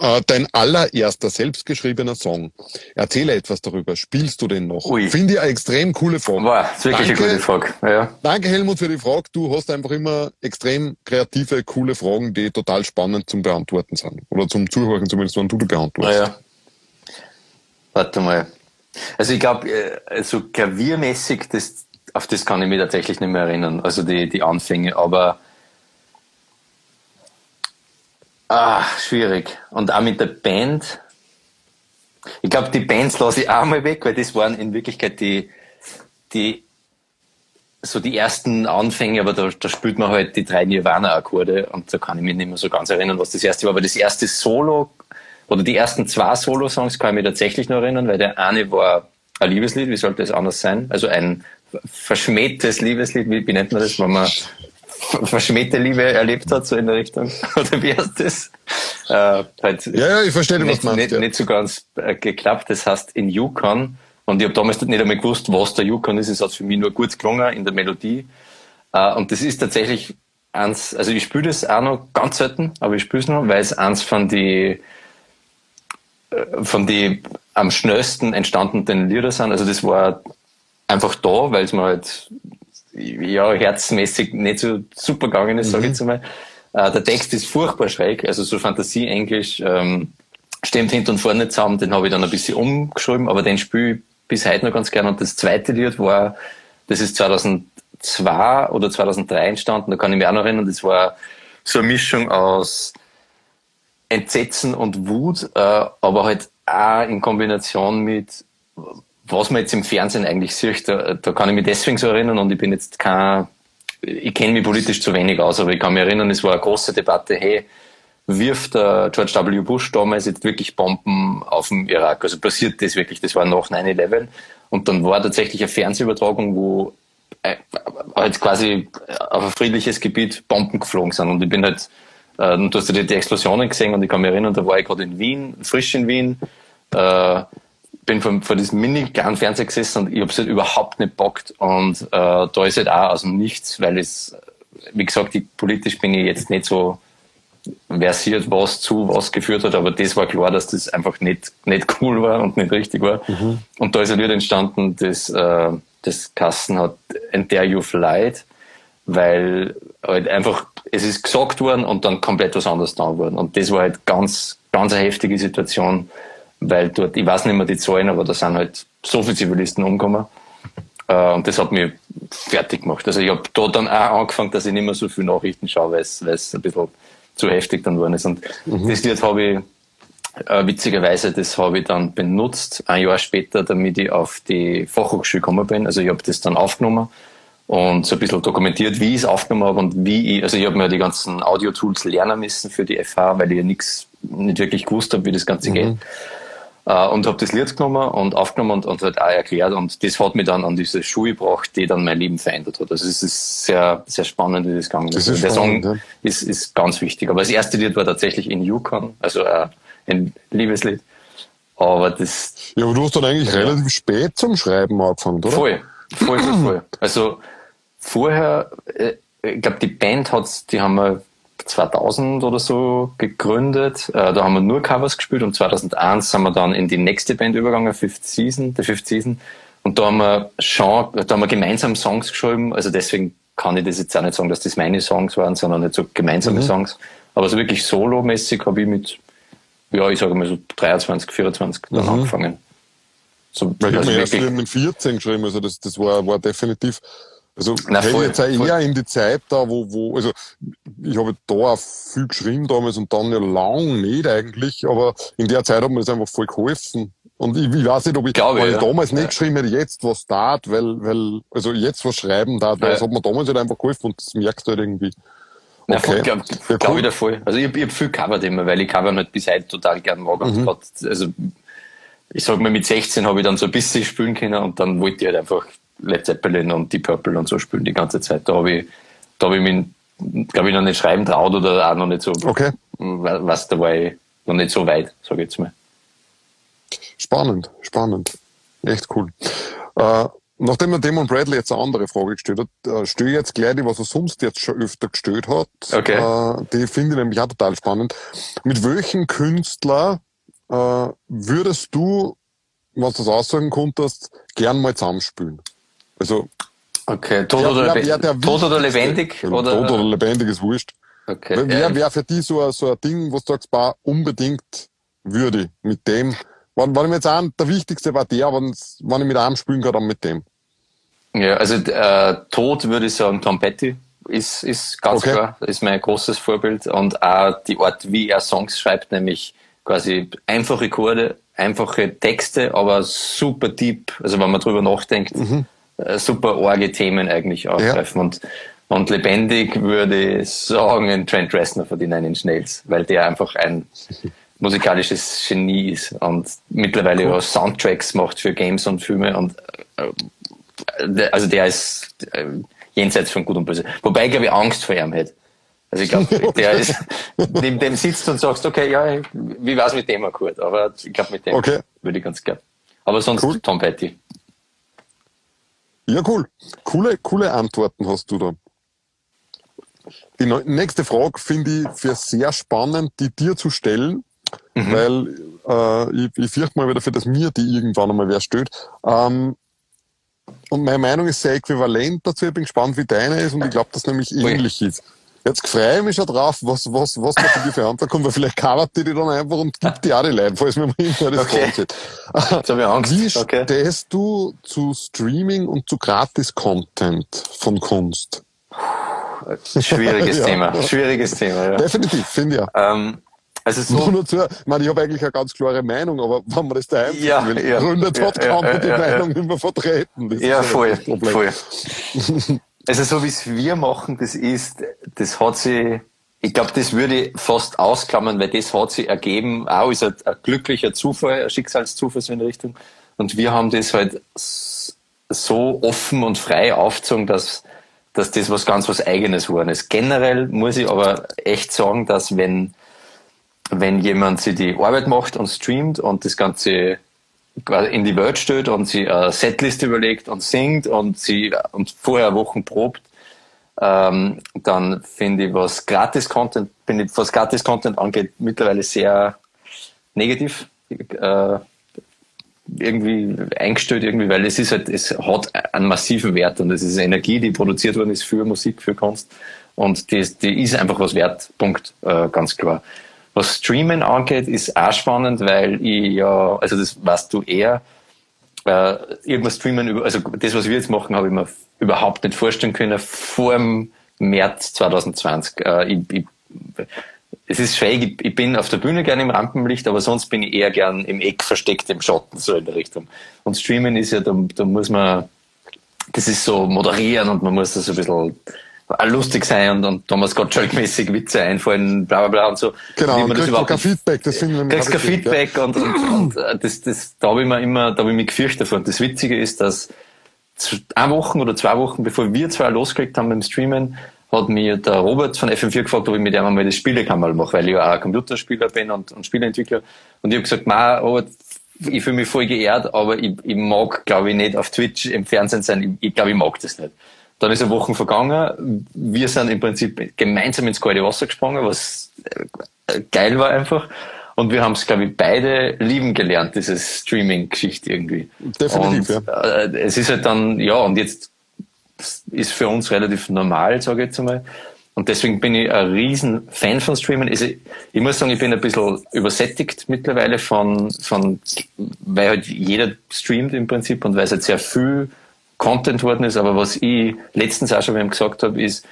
Äh, dein allererster selbstgeschriebener Song. Erzähle etwas darüber. Spielst du den noch? Ui. Finde ich eine extrem coole Frage. Wow, ist wirklich danke, eine gute Frage. Ja. Danke Helmut für die Frage. Du hast einfach immer extrem kreative, coole Fragen, die total spannend zum Beantworten sind. Oder zum Zuhören zumindest, wenn du die beantwortest. Ja. Warte mal. Also ich glaube, äh, so klaviermäßig, das, auf das kann ich mich tatsächlich nicht mehr erinnern. Also die, die Anfänge. Aber Ah, schwierig. Und auch mit der Band. Ich glaube, die Bands lasse ich auch mal weg, weil das waren in Wirklichkeit die, die, so die ersten Anfänge, aber da, da spielt man halt die drei Nirvana-Akkorde und da kann ich mich nicht mehr so ganz erinnern, was das erste war. Aber das erste Solo oder die ersten zwei Solo-Songs kann ich mich tatsächlich noch erinnern, weil der eine war ein Liebeslied, wie sollte es anders sein? Also ein verschmähtes Liebeslied, wie, wie nennt man das, wenn man verschmähte Liebe erlebt hat, so in der Richtung. Oder wie heißt das? Äh, halt ja, ja, ich verstehe, nicht, was meinst, nicht, ja. nicht so ganz äh, geklappt. Das heißt in Yukon. Und ich habe damals nicht einmal gewusst, was der Yukon ist. Es hat für mich nur gut gelungen in der Melodie. Äh, und das ist tatsächlich eins, also ich spiele das auch noch ganz selten, aber ich spiele es noch, weil es eins von die äh, von die am schnellsten entstandenen Lieder sind. Also das war einfach da, weil es mir halt ja, herzmäßig nicht so super gegangen ist, mhm. sage ich jetzt mal. Äh, der Text ist furchtbar schräg, also so Fantasie-Englisch ähm, stimmt hinten und vorne zusammen, den habe ich dann ein bisschen umgeschrieben, aber den spiele ich bis heute noch ganz gerne. Und das zweite Lied war, das ist 2002 oder 2003 entstanden, da kann ich mich auch noch erinnern, das war so eine Mischung aus Entsetzen und Wut, äh, aber halt auch in Kombination mit was man jetzt im Fernsehen eigentlich sieht, da, da kann ich mich deswegen so erinnern und ich bin jetzt kein, ich kenne mich politisch zu wenig aus, aber ich kann mich erinnern, es war eine große Debatte, hey, wirft der George W. Bush damals jetzt wirklich Bomben auf dem Irak? Also passiert das wirklich? Das war nach 9-11 und dann war tatsächlich eine Fernsehübertragung, wo äh, halt quasi auf ein friedliches Gebiet Bomben geflogen sind und ich bin halt, äh, du hast ja die Explosionen gesehen und ich kann mich erinnern, da war ich gerade in Wien, frisch in Wien, äh, bin vor, vor diesem mini kleinen Fernseher gesessen und ich habe es halt überhaupt nicht bockt. Und äh, da ist halt auch aus dem Nichts, weil es, wie gesagt, ich, politisch bin ich jetzt nicht so versiert, was zu was geführt hat, aber das war klar, dass das einfach nicht, nicht cool war und nicht richtig war. Mhm. Und da ist ein Lied entstanden, das, äh, das Kassen hat And Dare You've Lied, weil halt einfach, es ist gesagt worden und dann komplett was anderes da worden. Und das war halt ganz, ganz eine heftige Situation weil dort, ich weiß nicht mehr die Zahlen, aber da sind halt so viele Zivilisten umgekommen. Äh, und das hat mich fertig gemacht. Also ich habe da dann auch angefangen, dass ich nicht mehr so viele Nachrichten schaue, weil es ein bisschen zu heftig dann worden ist. Und mhm. das Lied habe ich, äh, witzigerweise, das habe ich dann benutzt, ein Jahr später, damit ich auf die Fachhochschule gekommen bin. Also ich habe das dann aufgenommen und so ein bisschen dokumentiert, wie ich es aufgenommen habe und wie ich, also ich habe mir die ganzen Audio-Tools lernen müssen für die FH, weil ich ja nichts, nicht wirklich gewusst habe, wie das Ganze mhm. geht. Äh, und habe das Lied genommen und aufgenommen und, und halt auch erklärt und das hat mich dann an diese Schuhe gebracht, die dann mein Leben verändert hat. Also es ist sehr, sehr spannend, wie das gegangen ist. Das ist der spannend, Song ja. ist, ist ganz wichtig. Aber das erste Lied war tatsächlich in Yukon, also äh, ein Liebeslied. Aber das. Ja, aber du hast dann eigentlich ja. relativ spät zum Schreiben angefangen, oder? Voll, voll, voll, voll. Also vorher, äh, ich glaube, die Band hat, die haben wir 2000 oder so gegründet. Äh, da haben wir nur Covers gespielt und 2001 sind wir dann in die nächste Band übergegangen, Fifth Season, der Fifth Season. Und da haben wir schon, da haben wir gemeinsam Songs geschrieben. Also deswegen kann ich das jetzt auch nicht sagen, dass das meine Songs waren, sondern nicht so gemeinsame mhm. Songs. Aber so wirklich solomäßig habe ich mit, ja, ich sage mal so 23, 24 dann mhm. angefangen. So, Weil ich habe erst mit 14 geschrieben, also das, das war, war definitiv also Na, voll, jetzt auch eher in die Zeit da, wo, wo, also ich habe da auch viel geschrieben damals und dann ja lang nicht eigentlich, aber in der Zeit hat mir das einfach voll geholfen. Und ich, ich weiß nicht, ob ich, Glaube, weil ja. ich damals nicht geschrieben hätte, jetzt was tat, weil, weil, also jetzt was schreiben tat, weil ja. das hat mir damals halt einfach geholfen und das merkst du halt irgendwie. Okay. Ja, glaube ja, glaub ich da voll. Also ich, ich habe viel covert immer, weil ich covern halt bis heute total gern mag. Mhm. also ich sag mal, mit 16 habe ich dann so ein bisschen spielen können und dann wollte ich halt einfach Led Zeppelin und Deep Purple und so spielen die ganze Zeit. Da habe ich, da habe ich mich, glaube ich, noch nicht schreiben traut oder auch noch nicht so, Okay. was da war ich noch nicht so weit, sage ich jetzt mal. Spannend, spannend. Echt cool. Äh, nachdem mir Damon Bradley jetzt eine andere Frage gestellt hat, äh, stelle ich jetzt gleich die, was er sonst jetzt schon öfter gestellt hat. Okay. Äh, die finde ich nämlich auch total spannend. Mit welchem Künstler äh, würdest du, was du das aussagen konntest, gern mal zusammenspielen? Also, Okay, tot, wer- oder, wer- wer tot oder lebendig? Oder? Tot oder lebendig ist wurscht. Okay. Wer- ähm, wäre für dich so ein, so ein Ding, wo du sagst, bah, unbedingt würde mit dem, wenn, wenn ich mir jetzt an, der wichtigste war der, wenn, wenn ich mit einem spielen kann, dann mit dem. Ja, also äh, Tod würde ich sagen, Tom Petty ist, ist ganz Okay. klar, ist mein großes Vorbild und auch die Art, wie er Songs schreibt, nämlich quasi einfache Chorde, einfache Texte, aber super deep, also wenn man drüber nachdenkt, äh, super orge Themen eigentlich aufgreifen. Und und lebendig würde ich sagen, ein Trent Reznor von den Nine Inch Nails, weil der einfach ein musikalisches Genie ist und mittlerweile auch Soundtracks macht für Games und Filme und äh, also der ist äh, jenseits von Gut und Böse. Wobei ich glaube ich Angst vor ihm hätte. Also ich glaube, der ist, neben dem sitzt und sagst, okay, ja, wie war's mit dem Akkord? Aber ich glaube, mit dem Okay. würde ich ganz gern. Aber sonst Cool. Tom Petty. Ja, cool. Coole, coole Antworten hast du da. Die nächste Frage finde ich für sehr spannend, die dir zu stellen, weil äh, ich, ich fürchte mal wieder, für das mir die irgendwann einmal wer stellt. Ähm, und meine Meinung ist sehr äquivalent dazu. Ich bin gespannt, wie deine ist und ich glaube, dass nämlich ähnlich ist. Jetzt freue ich mich schon drauf, was, was, was man von dir für Antwort kommt, weil vielleicht covert die die dann einfach und gibt die auch die Leute, falls mir mal irgendwann das Okay. okay. Jetzt habe ich Angst. Wie okay. stehst du zu Streaming und zu Gratis-Content von Kunst? Schwieriges Ja. Thema. Schwieriges Thema, ja. Definitiv, finde ich ja. Ähm, also Nur so, nur zu, ich meine, ich habe eigentlich eine ganz klare Meinung, aber wenn man das daheim Ja, will, ja, gründet ja, hat, ja, kann man die ja, ja. Meinung nicht mehr vertreten. Das ja, voll, voll. Also so wie es wir machen, das ist, das hat sie, ich glaube, das würde ich fast ausklammern, weil das hat sie ergeben, auch ist ein, ein glücklicher Zufall, ein Schicksalszufall so in die Richtung. Und wir haben das halt so offen und frei aufgezogen, dass, dass das was ganz was Eigenes geworden ist. Generell muss ich aber echt sagen, dass wenn, wenn jemand sich die Arbeit macht und streamt und das Ganze in die Welt stellt und sie eine Setliste überlegt und singt und sie und vorher Wochen probt, ähm, dann finde ich, was Gratis-Content, bin ich, was Gratis-Content angeht, mittlerweile sehr negativ. Äh, irgendwie eingestellt irgendwie, weil es ist halt, es hat einen massiven Wert und es ist Energie, die produziert worden ist für Musik, für Kunst und die, ist- die ist einfach was wert, Punkt, äh, ganz klar. Was Streamen angeht, ist auch spannend, weil ich ja, also das weißt du eher, äh, irgendwas streamen, also das, was wir jetzt machen, habe ich mir überhaupt nicht vorstellen können vor dem März 2020. Äh, ich, ich, es ist schräg, ich, bin auf der Bühne gerne im Rampenlicht, aber sonst bin ich eher gern im Eck versteckt, im Schatten, so in der Richtung. Und Streamen ist ja, da, da muss man, das ist so moderieren und man muss da so ein bisschen lustig sein und, und Thomas Gottschalk-mäßig Witze einfallen, bla bla bla und so. Genau, und kriegst kein Feedback, das nämlich kriegst kein wichtig, ja. Feedback und, und, und äh, das, das, da habe ich mir immer, da habe ich mich gefürchtet davor. Und das Witzige ist, dass eine Woche oder zwei Wochen, bevor wir zwei losgekriegt haben beim Streamen, hat mir der Robert von FM4 gefragt, ob ich mit ihm einmal das Spielekammerl mache, weil ich ja auch Computerspieler bin und, und Spieleentwickler. Und ich habe gesagt, ma, Robert, ich fühle mich voll geehrt, aber ich, ich mag, glaube ich, nicht auf Twitch im Fernsehen sein. Ich, ich glaube, ich mag das nicht. Dann ist eine Woche vergangen. Wir sind im Prinzip gemeinsam ins kalte Wasser gesprungen, was äh, geil war einfach. Und wir haben es, glaube ich, beide lieben gelernt, diese Streaming-Geschichte irgendwie. Definitiv, und, äh, es ist halt dann, ja, und jetzt ist für uns relativ normal, sage ich jetzt einmal. Und deswegen bin ich ein riesen Fan von Streamen. Also ich muss sagen, ich bin ein bisschen übersättigt mittlerweile von, von, weil halt jeder streamt im Prinzip und weil es halt sehr viel Content worden ist. Aber was ich letztens auch schon gesagt habe, ist,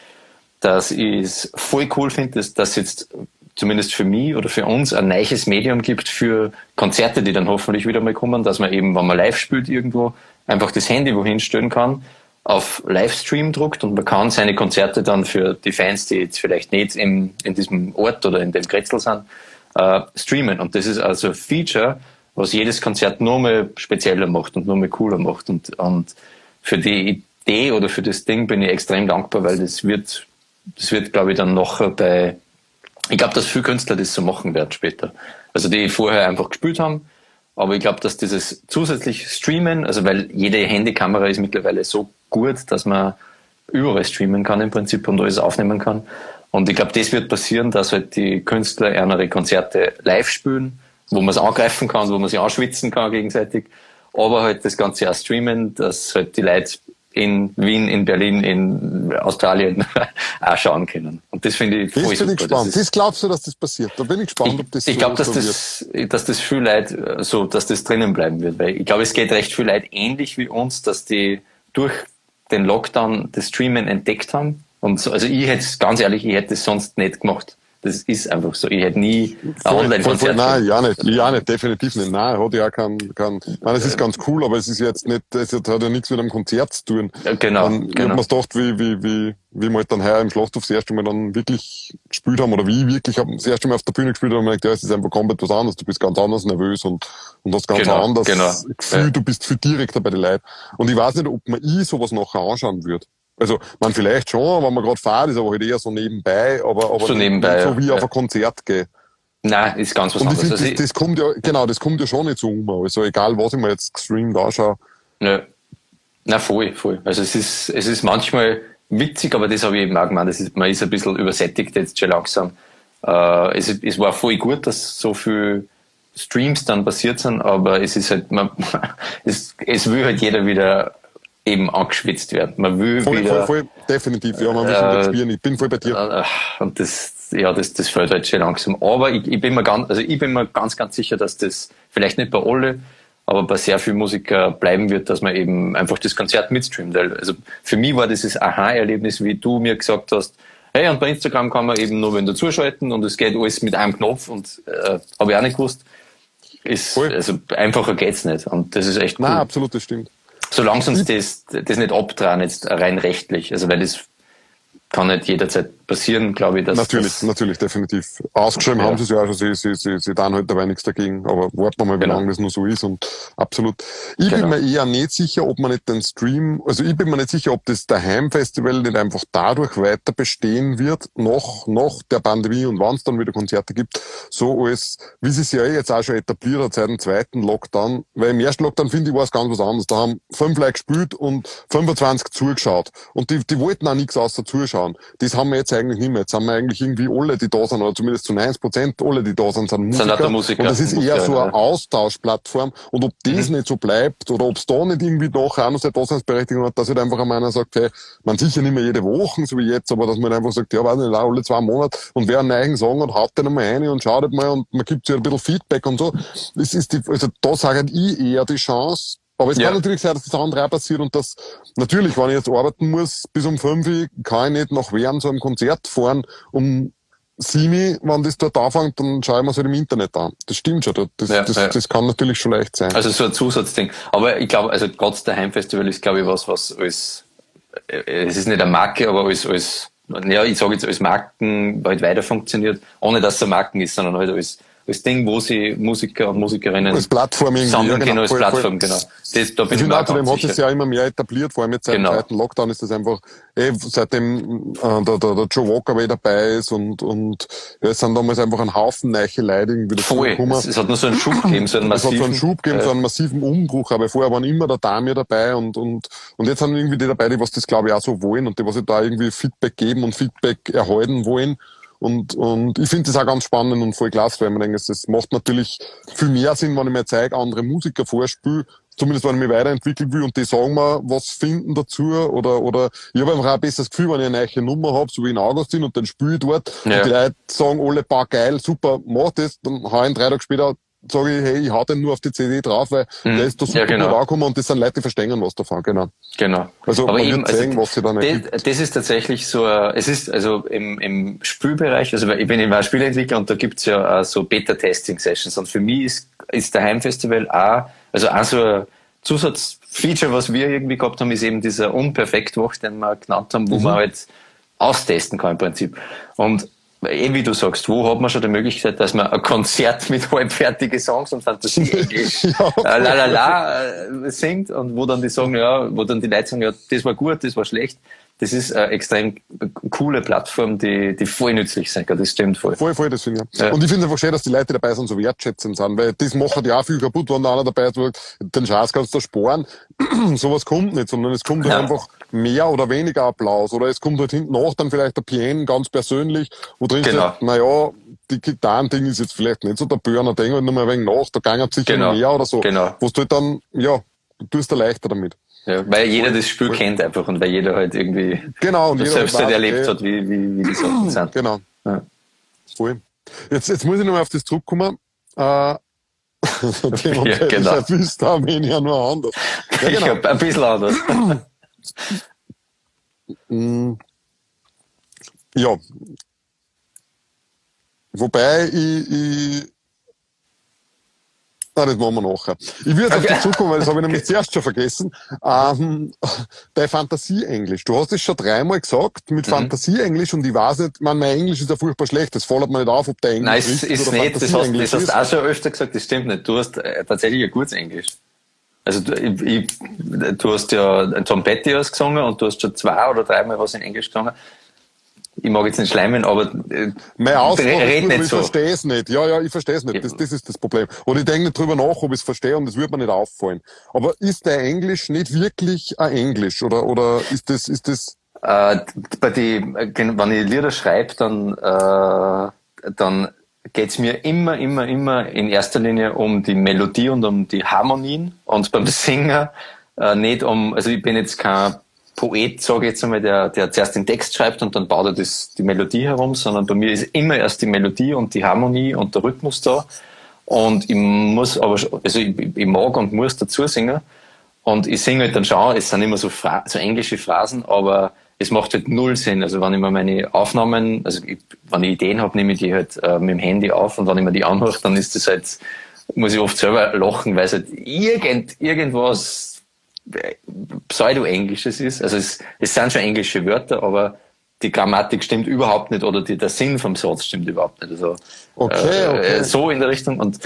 dass ich es voll cool finde, dass das jetzt zumindest für mich oder für uns ein neues Medium gibt für Konzerte, die dann hoffentlich wieder mal kommen, dass man eben, wenn man live spielt irgendwo, einfach das Handy wohin stellen kann, auf Livestream druckt und man kann seine Konzerte dann für die Fans, die jetzt vielleicht nicht im, in diesem Ort oder in dem Kretzel sind, äh, streamen. Und das ist also ein Feature, was jedes Konzert nur mal spezieller macht und nur mal cooler macht. Und, und für die Idee oder für das Ding bin ich extrem dankbar, weil das wird, das wird, glaube ich, dann noch bei, ich glaube, dass viele Künstler das so machen werden später. Also die vorher einfach gespielt haben, aber ich glaube, dass dieses zusätzlich Streamen, also weil jede Handykamera ist mittlerweile so gut, dass man überall streamen kann im Prinzip und alles aufnehmen kann. Und ich glaube, das wird passieren, dass halt die Künstler ihre Konzerte live spielen, wo man es angreifen kann, wo man sich anschwitzen kann gegenseitig, aber halt das Ganze auch streamen, dass halt die Leute in Wien, in Berlin, in Australien auch schauen können. Und das finde ich das voll bin super. Ich gespannt. Das, das glaubst du, dass das passiert? Da bin ich gespannt, ich, ob das Ich so, glaube, dass, so das, dass das viel Leute so, dass das drinnen bleiben wird. Weil ich glaube, es geht recht viel Leute ähnlich wie uns, dass die durch den Lockdown das Streamen entdeckt haben. Und so, also ich hätte ganz ehrlich, ich hätte es sonst nicht gemacht. Das ist einfach so. Ich hätte nie ein Online-Konzert. Nein, ja nicht, ja nicht, definitiv nicht. Nein, hat ja kein, kein, nein, es ist ganz cool, aber es ist jetzt nicht, es hat ja nichts mit einem Konzert zu tun. Ja, genau, Dann, Ich genau. hab mir gedacht, wie, wie, wie, wie wir halt dann heuer im Schlosshof das erste Mal dann wirklich gespielt haben, oder wie ich wirklich hab, das erste Mal auf der Bühne gespielt habe, und gedacht, ja, es ist einfach komplett was anderes. Du bist ganz anders nervös und, und hast ganz Genau, anders genau. Gefühl, Ja. du bist viel direkter bei den Leuten. Und ich weiß nicht, ob man ich sowas nachher anschauen würde. Also, man vielleicht schon, wenn man gerade fährt, ist aber halt eher so nebenbei, aber, aber So nebenbei, so ja. wie auf Ja. ein Konzert gehe. Nein, ist ganz was Und anderes. finde, Also das, das kommt ja, genau, das kommt ja schon nicht so um. Also egal, was ich mir jetzt gestreamt anschaue. Ja. Na voll, voll. Also es ist, es ist manchmal witzig, aber das habe ich eben auch gemeint. Das ist, man ist ein bisschen übersättigt jetzt schon langsam. Äh, es, es war voll gut, dass so viel Streams dann passiert sind, aber es ist halt, man, es, es will halt jeder wieder eben angeschwitzt werden. Man will Voll, wieder. voll, voll, definitiv. Ja, man will Äh, äh, spielen. Ich bin voll bei dir. Äh, Und das, ja, das, das fällt halt schon langsam. Aber ich, ich bin mir ganz, also ich bin mir ganz, ganz sicher, dass das vielleicht nicht bei alle, aber bei sehr vielen Musikern bleiben wird, dass man eben einfach das Konzert mitstreamt. Also für mich war dieses Aha-Erlebnis, wie du mir gesagt hast, hey, und bei Instagram kann man eben nur wenn dazuschalten und es geht alles mit einem Knopf und äh, habe ich auch nicht gewusst. Ist, Voll. also einfacher geht's nicht. Und das ist echt cool. Nein, absolut, das stimmt. Solange uns das, das nicht abdrehen, jetzt rein rechtlich. Also, weil das kann nicht jederzeit passieren, glaube ich, dass Natürlich, das, natürlich, definitiv. Ausgeschrieben Ja. haben sie es ja schon, sie, sie, sie, sie tun halt dabei nichts dagegen, aber warten wir mal, wie Genau. lange das nur so ist und absolut. Ich Genau. bin mir eher nicht sicher, ob man nicht den Stream, also ich bin mir nicht sicher, ob das Daheim-Festival nicht einfach dadurch weiter bestehen wird, noch, noch der Pandemie und wann es dann wieder Konzerte gibt, so als, wie sie es ja eh jetzt auch schon etabliert hat seit dem zweiten Lockdown, weil im ersten Lockdown, finde ich, war es ganz was anderes. Da haben fünf Leute gespielt und 25 zugeschaut. Und die, die wollten auch nichts außer zuschauen. Das haben wir jetzt eigentlich nicht mehr. Jetzt haben wir eigentlich irgendwie alle, die da sind, oder zumindest zu 90 Prozent alle, die da sind, sind Musiker. lauter Musiker. Und das ist eher so eine. Austauschplattform. Und ob das Mhm. nicht so bleibt oder ob es da nicht irgendwie doch auch noch seine Daseinsberechtigung hat, dass halt einfach einmal einer sagt, hey, man sicher nicht mehr jede Woche, so wie jetzt, aber dass man einfach sagt, ja, weiß nicht, alle zwei Monate und wer einen neuen Song hat, haut den einmal rein und schaut halt mal und man gibt sich ein bisschen Feedback und so. Das ist die, also da sage ich eher die Chance, aber es Ja. kann natürlich sein, dass das andere auch passiert und das, natürlich, wenn ich jetzt arbeiten muss, bis um fünf Uhr, kann ich nicht nach während so einem Konzert fahren, um sieben, wenn das dort anfängt, dann schaue ich mir es halt im Internet an. Das stimmt schon, das, Ja, das, ja. das kann natürlich schon leicht sein. Also so ein Zusatzding. Aber ich glaube, also gerade das Heimfestival ist, glaube ich, was, was als, äh, es ist nicht eine Marke, aber als, als ja, ich sage jetzt als Marken halt weiter funktioniert, ohne dass es eine Marken ist, sondern halt als, als Ding, wo sie Musiker und Musikerinnen als Plattform sammeln ja, können, als voll, Plattform, voll. genau. Das, da bin Ich ich auch, zudem hat es ja immer mehr etabliert, vor allem jetzt seit Genau. dem zweiten Lockdown ist das einfach, eh, seitdem äh, der, der, der Joe Walker wieder dabei ist und, und ja, es sind damals einfach ein Haufen neue Leute irgendwie Voll. dazugekommen. Es, es hat nur so einen Schub gegeben, so einen Es hat so massiven. einen Schub gegeben, äh, so einen massiven Umbruch, aber vorher waren immer der Damir dabei und, und, und jetzt haben irgendwie die dabei, die was das glaube ich auch so wollen und die was sich da irgendwie Feedback geben und Feedback erhalten wollen. Und, und ich finde das auch ganz spannend und voll klasse, weil man denkt, das macht natürlich viel mehr Sinn, wenn ich mir zeige, andere Musiker vorspiele, zumindest wenn ich mich weiterentwickeln will und die sagen mir, was finden dazu oder, oder ich habe einfach ein besseres Gefühl, wenn ich eine neue Nummer habe, so wie in Augustin und dann spiele ich dort Ja. und die Leute sagen alle, paar geil, super, mach das, dann hau ich drei Tage später sage ich, hey, ich hau den nur auf die CD drauf, weil Mhm. der ist da super Ja, genau. angekommen und das sind Leute, die verstehen was davon, genau. Genau. Also man wird sehen, was sie dann das, das ist tatsächlich so, ein- es ist also im, im Spielbereich, also ich bin immer Spieleentwickler und da gibt's ja auch so Beta-Testing-Sessions und für mich ist, ist der Heimfestival auch, also auch so ein Zusatzfeature, was wir irgendwie gehabt haben, ist eben dieser Unperfektwoch, den wir genannt haben, wo Mhm. man halt austesten kann im Prinzip. Und eh wie du sagst, wo hat man schon die Möglichkeit, dass man ein Konzert mit halbfertigen Songs und Fantasie Englisch ja, äh, la la la äh, singt und wo dann die sagen, ja, wo dann die Leute sagen, ja, das war gut, das war schlecht. Das ist eine extrem coole Plattform, die, die voll nützlich sein kann. Das stimmt voll. Voll, voll, das finde ich. Ja. Und ich finde es einfach schön, dass die Leute, dabei sind, so wertschätzend sind, weil das macht ja auch viel kaputt, wenn da einer dabei ist, den Scheiß kannst du sparen. Sowas kommt nicht, sondern es kommt halt ja. einfach mehr oder weniger Applaus oder es kommt halt hinten nach dann vielleicht der Pian ganz persönlich, wo drin genau. steht, naja, die Gitarren-Ding ist jetzt vielleicht nicht so der Burner, denk halt nur mal ein wenig nach, da gangert sicher genau. mehr oder so. Genau. Wo du halt dann, ja, du tust da leichter damit. Ja, weil jeder das Spiel kennt einfach und weil jeder halt irgendwie genau, und selbst halt erlebt hat, wie, wie, wie die Sachen sind. Genau. Ja. Voll. Jetzt, jetzt muss ich nochmal auf das zurückkommen. Äh, Thema ja, genau. Ich wüsste Armenier nur anders. Ja, genau. Ich hab ein bisschen anders. Ja. Wobei ich, ich Nein, das machen wir nachher. Ich würde okay. auf dazu weil das habe ich nämlich zuerst schon vergessen. Ähm, dein Fantasie-Englisch. Du hast es schon dreimal gesagt mit mhm. Fantasie-Englisch und ich weiß nicht, man, mein Englisch ist ja furchtbar schlecht. Das fällt mir nicht auf, ob der Englisch Nein, ist, ist oder nicht. Das hast, das hast du auch schon öfter gesagt, das stimmt nicht. Du hast äh, tatsächlich ein gutes Englisch. Also du, ich, ich, du hast ja Tom Petty gesungen und du hast schon zwei oder dreimal was in Englisch gesungen ich mag jetzt nicht schleimen, aber äh, mein Ausdruck red nicht ich so. verstehe es nicht. Ja, ja, ich verstehe es nicht. Das, das ist das Problem. Und ich denke nicht drüber nach, ob ich es verstehe und das wird mir nicht auffallen. Aber ist der Englisch nicht wirklich ein Englisch oder oder ist das ist das? Äh, bei die, wenn ich Lieder schreibe, dann äh, dann geht's mir immer, immer, immer in erster Linie um die Melodie und um die Harmonien und beim Singen äh, nicht um, also ich bin jetzt kein Poet, sage ich jetzt einmal, der, der zuerst den Text schreibt und dann baut er das, die Melodie herum, sondern bei mir ist immer erst die Melodie und die Harmonie und der Rhythmus da. Und ich muss aber, also ich, ich mag und muss dazu singen. Und ich singe halt dann schon, es sind immer so, Fra so englische Phrasen, aber es macht halt null Sinn. Also wenn ich mir meine Aufnahmen, also ich, wenn ich Ideen habe, nehme ich die halt äh, mit dem Handy auf und wenn ich mir die anhöre, dann ist das halt, muss ich oft selber lachen, weil es halt irgend, irgendwas Pseudo-Englisches ist. Also es, es sind schon englische Wörter, aber die Grammatik stimmt überhaupt nicht oder die, der Sinn vom Satz stimmt überhaupt nicht. Also okay, okay. Äh, so in der Richtung. Und,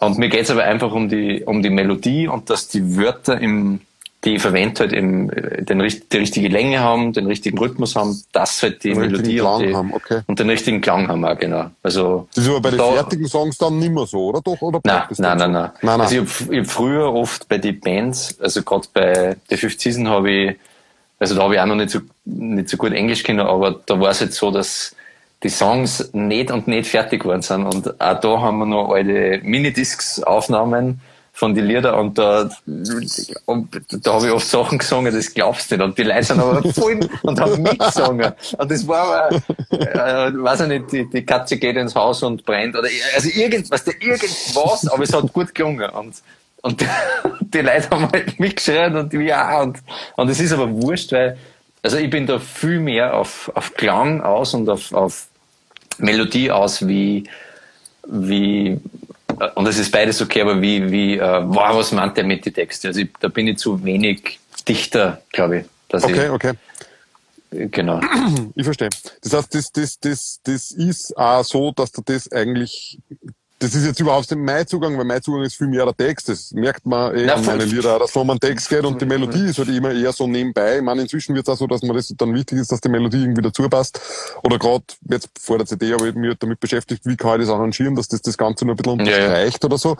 und mir geht's aber einfach um die, um die Melodie und dass die Wörter im, die verwendet halt im, den, die richtige Länge haben, den richtigen Rhythmus haben, das halt die den Melodie und, die, okay. und, den richtigen Klang haben auch, genau. Also, das ist aber bei den fertigen Songs dann nicht mehr so, oder doch? Oder nein, nein, nein, nein, nein, Also ich habe hab früher oft bei den Bands, also gerade bei The Fifth Season habe ich, also da habe ich auch noch nicht so, nicht so gut Englisch kennen, aber da war es halt so, dass die Songs nicht und nicht fertig geworden sind. Und auch da haben wir noch alte Minidiscs-Aufnahmen, von den Liedern und da, da habe ich oft Sachen gesungen, das glaubst du nicht. Und die Leute sind aber voll und haben mitgesungen. Und das war aber, äh, weiß ich nicht, die, die Katze geht ins Haus und brennt oder also irgendwas, irgendwas, aber es hat gut gelungen. Und, und die Leute haben halt mitgeschrien und ja, und, und es ist aber wurscht, weil, also ich bin da viel mehr auf, auf Klang aus und auf, auf Melodie aus, wie, wie, und es ist beides okay, aber wie, wie, äh, wow, was meint der mit den Texten? Also ich, da bin ich zu wenig Dichter, glaube ich. okay, ich, okay. Genau. Ich verstehe. Das heißt, das, das, das, das ist auch so, dass du das eigentlich das ist jetzt überhaupt nicht mein Zugang, weil mein Zugang ist viel mehr der Text. Das merkt man eh an meinen Lieder, dass man Text geht und die Melodie ist halt immer eher so nebenbei. Ich meine, inzwischen wird es auch so, dass man das dann wichtig ist, dass die Melodie irgendwie dazu passt. Oder gerade jetzt vor der CD habe ich mich damit beschäftigt, wie kann ich das arrangieren, dass das das Ganze nur ein bisschen unterstreicht ja, ja. oder so.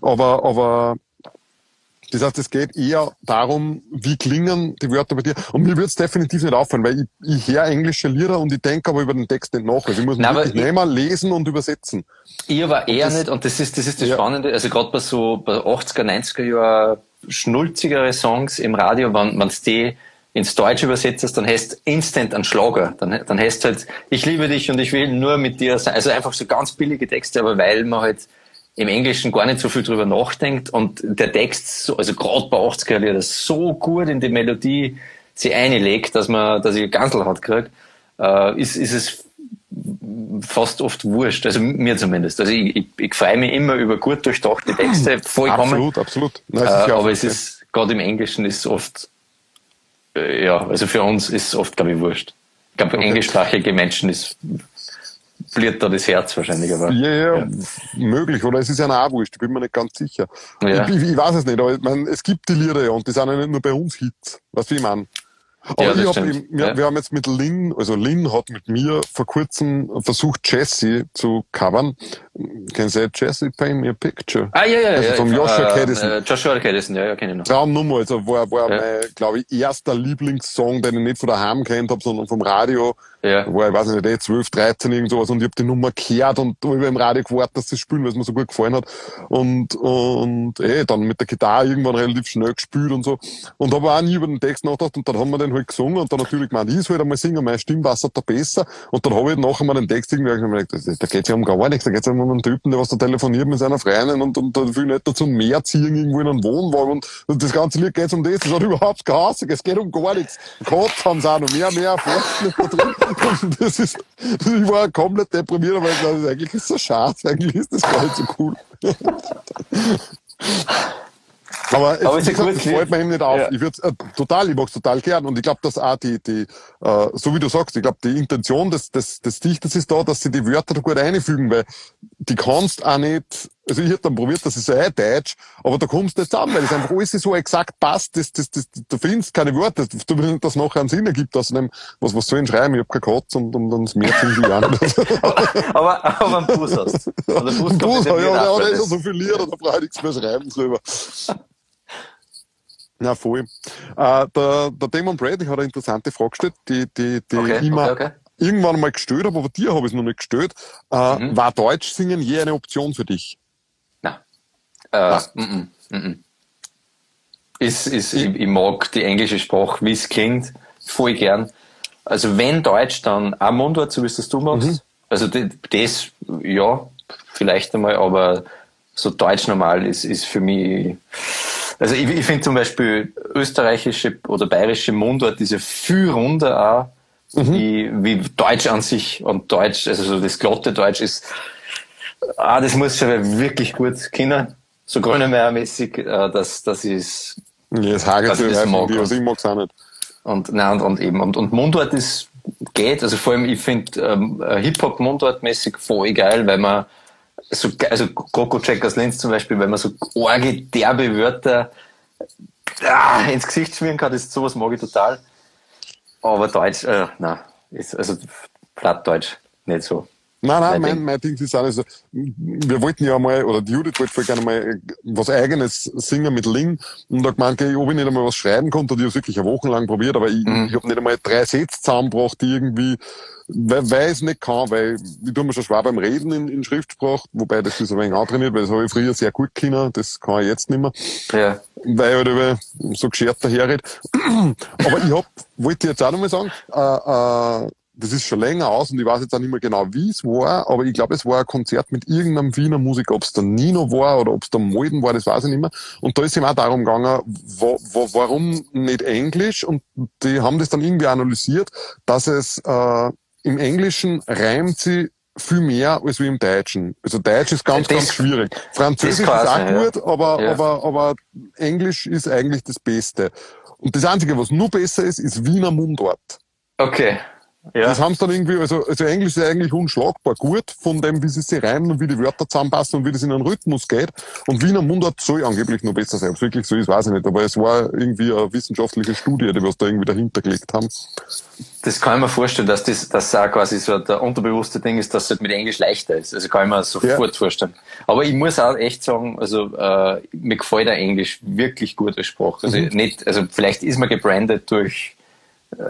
Aber, aber das heißt, es geht eher darum, wie klingen die Wörter bei dir. Und mir wird es definitiv nicht auffallen, weil ich, ich höre englische Lieder und ich denke aber über den Text nicht nach. Also ich muss Nein, wirklich nehmen, lesen und übersetzen. Ich aber eher das, nicht, und das ist das, ist das ja. Spannende, also gerade bei so bei 80er, 90er Jahren schnulzigere Songs im Radio, wenn man die ins Deutsch übersetzt, dann heißt instant ein Schlager. Dann, dann heißt halt, ich liebe dich und ich will nur mit dir sein. Also einfach so ganz billige Texte, aber weil man halt im Englischen gar nicht so viel drüber nachdenkt und der Text, so, also gerade bei 80er Lieder, so gut in die Melodie sie einlegt, dass man, dass ich Ganselhaut kriege, äh, ist, ist es fast oft wurscht, also mir zumindest. Also ich, ich, ich freue mich immer über gut durchdachte Texte, vollkommen. Absolut, absolut. Nein, äh, aber es ist, gerade im Englischen ist oft, äh, ja, also für uns ist es oft, glaube ich, wurscht. Ich glaube, okay. englischsprachige Menschen ist bliert da das Herz wahrscheinlich. Aber, ja, ja, ja, möglich. Oder es ist ja auch wurscht, ich bin mir nicht ganz sicher. Ja. Ich, ich, ich weiß es nicht, aber ich mein, es gibt die Lieder ja und die sind ja nicht nur bei uns Hits. Weißt du, wie ich meine? Aber Ja, ich hab eben, wir, wir haben jetzt mit Lynn, also Lynn hat mit mir vor kurzem versucht, Jesse zu covern. Can say Jesse paint me a picture. Ah, ja, ja, Also ja. vom ich- Joshua äh, Caddison. Äh, Joshua Caddison, ja, ja, kenne ich noch. Traumnummer, also war, war Ja. mein, glaube ich, erster Lieblingssong, den ich nicht von daheim kennt habe, sondern vom Radio. Ja. War, ich weiß nicht, eh 12, 13 irgend sowas und ich habe die Nummer gehört und über im Radio gewartet, dass sie spielen, weil es mir so gut gefallen hat. Und, und eh, dann mit der Gitarre irgendwann relativ schnell gespielt und so. Und habe auch nie über den Text nachgedacht und dann haben wir den halt gesungen und dann natürlich gemeint, ich soll halt einmal singen, meine Stimme war da besser. Und dann habe ich nachher mal den Text irgendwie gemerkt, da geht's ja um gar nichts, da geht's ja um einen Typen, der was da telefoniert mit seiner Freundin und, und da will nicht dazu Meer ziehen irgendwo in einen Wohnwagen und, das ganze Lied geht's um das, das hat überhaupt keine es geht um gar nichts. Gott haben sie auch noch mehr, mehr Fortschritt da drin. Und das ist, ich war komplett deprimiert, aber ich glaube, eigentlich ist das schade, eigentlich ist das gar nicht so cool. Aber es, Aber ist wie ein gesagt, es Lied. mir eben nicht auf. Ja. Ich würde äh, total, ich mag's total gern. Und ich glaube, dass auch die, die äh, so wie du sagst, ich glaube, die Intention des, des, des Dichters ist da, dass sie die Wörter da gut einfügen, weil die kannst auch nicht, also ich hab dann probiert, das ist ja eh Deutsch, aber da kommst du nicht zusammen, weil es einfach alles so exakt passt, das, das, das, du findest keine Wörter, du willst, dass nachher einen Sinn ergibt, außerdem, was, was soll ich schreiben? Ich hab keine Katze und, und, und das Meer finde ich auch nicht. aber, aber einen Bus hast. Und der Bus du, in ja, eh schon das- so viel Lieder, da brauche ich nichts mehr schreiben drüber. Ja, voll. Äh, der, der Damon Brady hat eine interessante Frage gestellt, die, die, die Okay, ich immer okay, okay. irgendwann mal gestellt habe, aber dir habe ich es noch nicht gestellt. Äh, Mhm. War Deutsch singen je eine Option für dich? Nein. Äh, -mm, mm -mm. Ist, ist, ich, ich mag die englische Sprache, wie es klingt, voll gern. Also wenn Deutsch, dann auch Mundart, so wie es das du machst. Mhm. Also das, ja, vielleicht einmal, aber so Deutsch normal ist, ist für mich, also ich, ich finde zum Beispiel österreichische oder bayerische Mundart ist ja viel runder auch, wie, wie Deutsch an sich und Deutsch, also so das glatte Deutsch ist, ah, das muss schon wirklich gut kennen, so Grönemeyer-mäßig, äh, dass das ist Ja, das Hagel Also zu das mag die, ich mag's auch nicht. und nein, und, und eben und, und Mundart ist geht, also vor allem ich finde ähm, äh, Hip-Hop Mundart-mäßig voll geil, weil man so also Coco Checkers Linz zum Beispiel, weil man so arge derbe Wörter ah, ins Gesicht schmieren kann, das sowas mag ich total. Aber Deutsch, äh, nein, ist also Plattdeutsch nicht so. Nein, nein, Mein mein, Ding. mein Ding ist so. Wir wollten ja mal, oder die Judith wollte voll gerne mal was eigenes singen mit Ling und hat gemeint, ob ich nicht einmal was schreiben konnte und ich habe wirklich eine Woche lang probiert, aber ich, Mhm. ich habe nicht einmal drei Sätze zusammengebracht, die irgendwie, weil, weil ich es nicht kann, weil ich tue mir schon schwer beim Reden in, in Schriftsprache, wobei das ist ein wenig antrainiert, weil das habe ich früher sehr gut können, das kann ich jetzt nicht mehr Ja. weil ich halt über so geschert daherred. Aber ich hab, wollte jetzt auch noch mal sagen, äh, äh, das ist schon länger aus und ich weiß jetzt auch nicht mehr genau, wie es war, aber ich glaube, es war ein Konzert mit irgendeinem Wiener Musiker, ob es der Nino war oder ob es der Molden war, das weiß ich nicht mehr. Und da ist ihm auch darum gegangen, wa wa warum nicht Englisch? Und die haben das dann irgendwie analysiert, dass es äh, im Englischen reimt sie viel mehr als wie im Deutschen. Also Deutsch ist ganz, Das- ganz schwierig. Französisch ist das kann auch ja. gut, aber, Ja. aber, aber Englisch ist eigentlich das Beste. Und das Einzige, was nur besser ist, ist Wiener Mundart. Okay. Ja. Das haben sie dann irgendwie, also, also Englisch ist eigentlich unschlagbar gut von dem, wie sie sich reimen und wie die Wörter zusammenpassen und wie das in einen Rhythmus geht. Und Wiener Mundart soll angeblich noch besser sein. Ob es wirklich so ist, weiß ich nicht. Aber es war irgendwie eine wissenschaftliche Studie, die was da irgendwie dahinter gelegt haben. Das kann ich mir vorstellen, dass das, dass auch quasi so der unterbewusste Ding ist, dass es halt mit Englisch leichter ist. Also kann ich mir sofort vorstellen. Aber ich muss auch echt sagen, also äh, mir gefällt der Englisch wirklich gut als Sprache. Also nicht, also vielleicht ist man gebrandet durch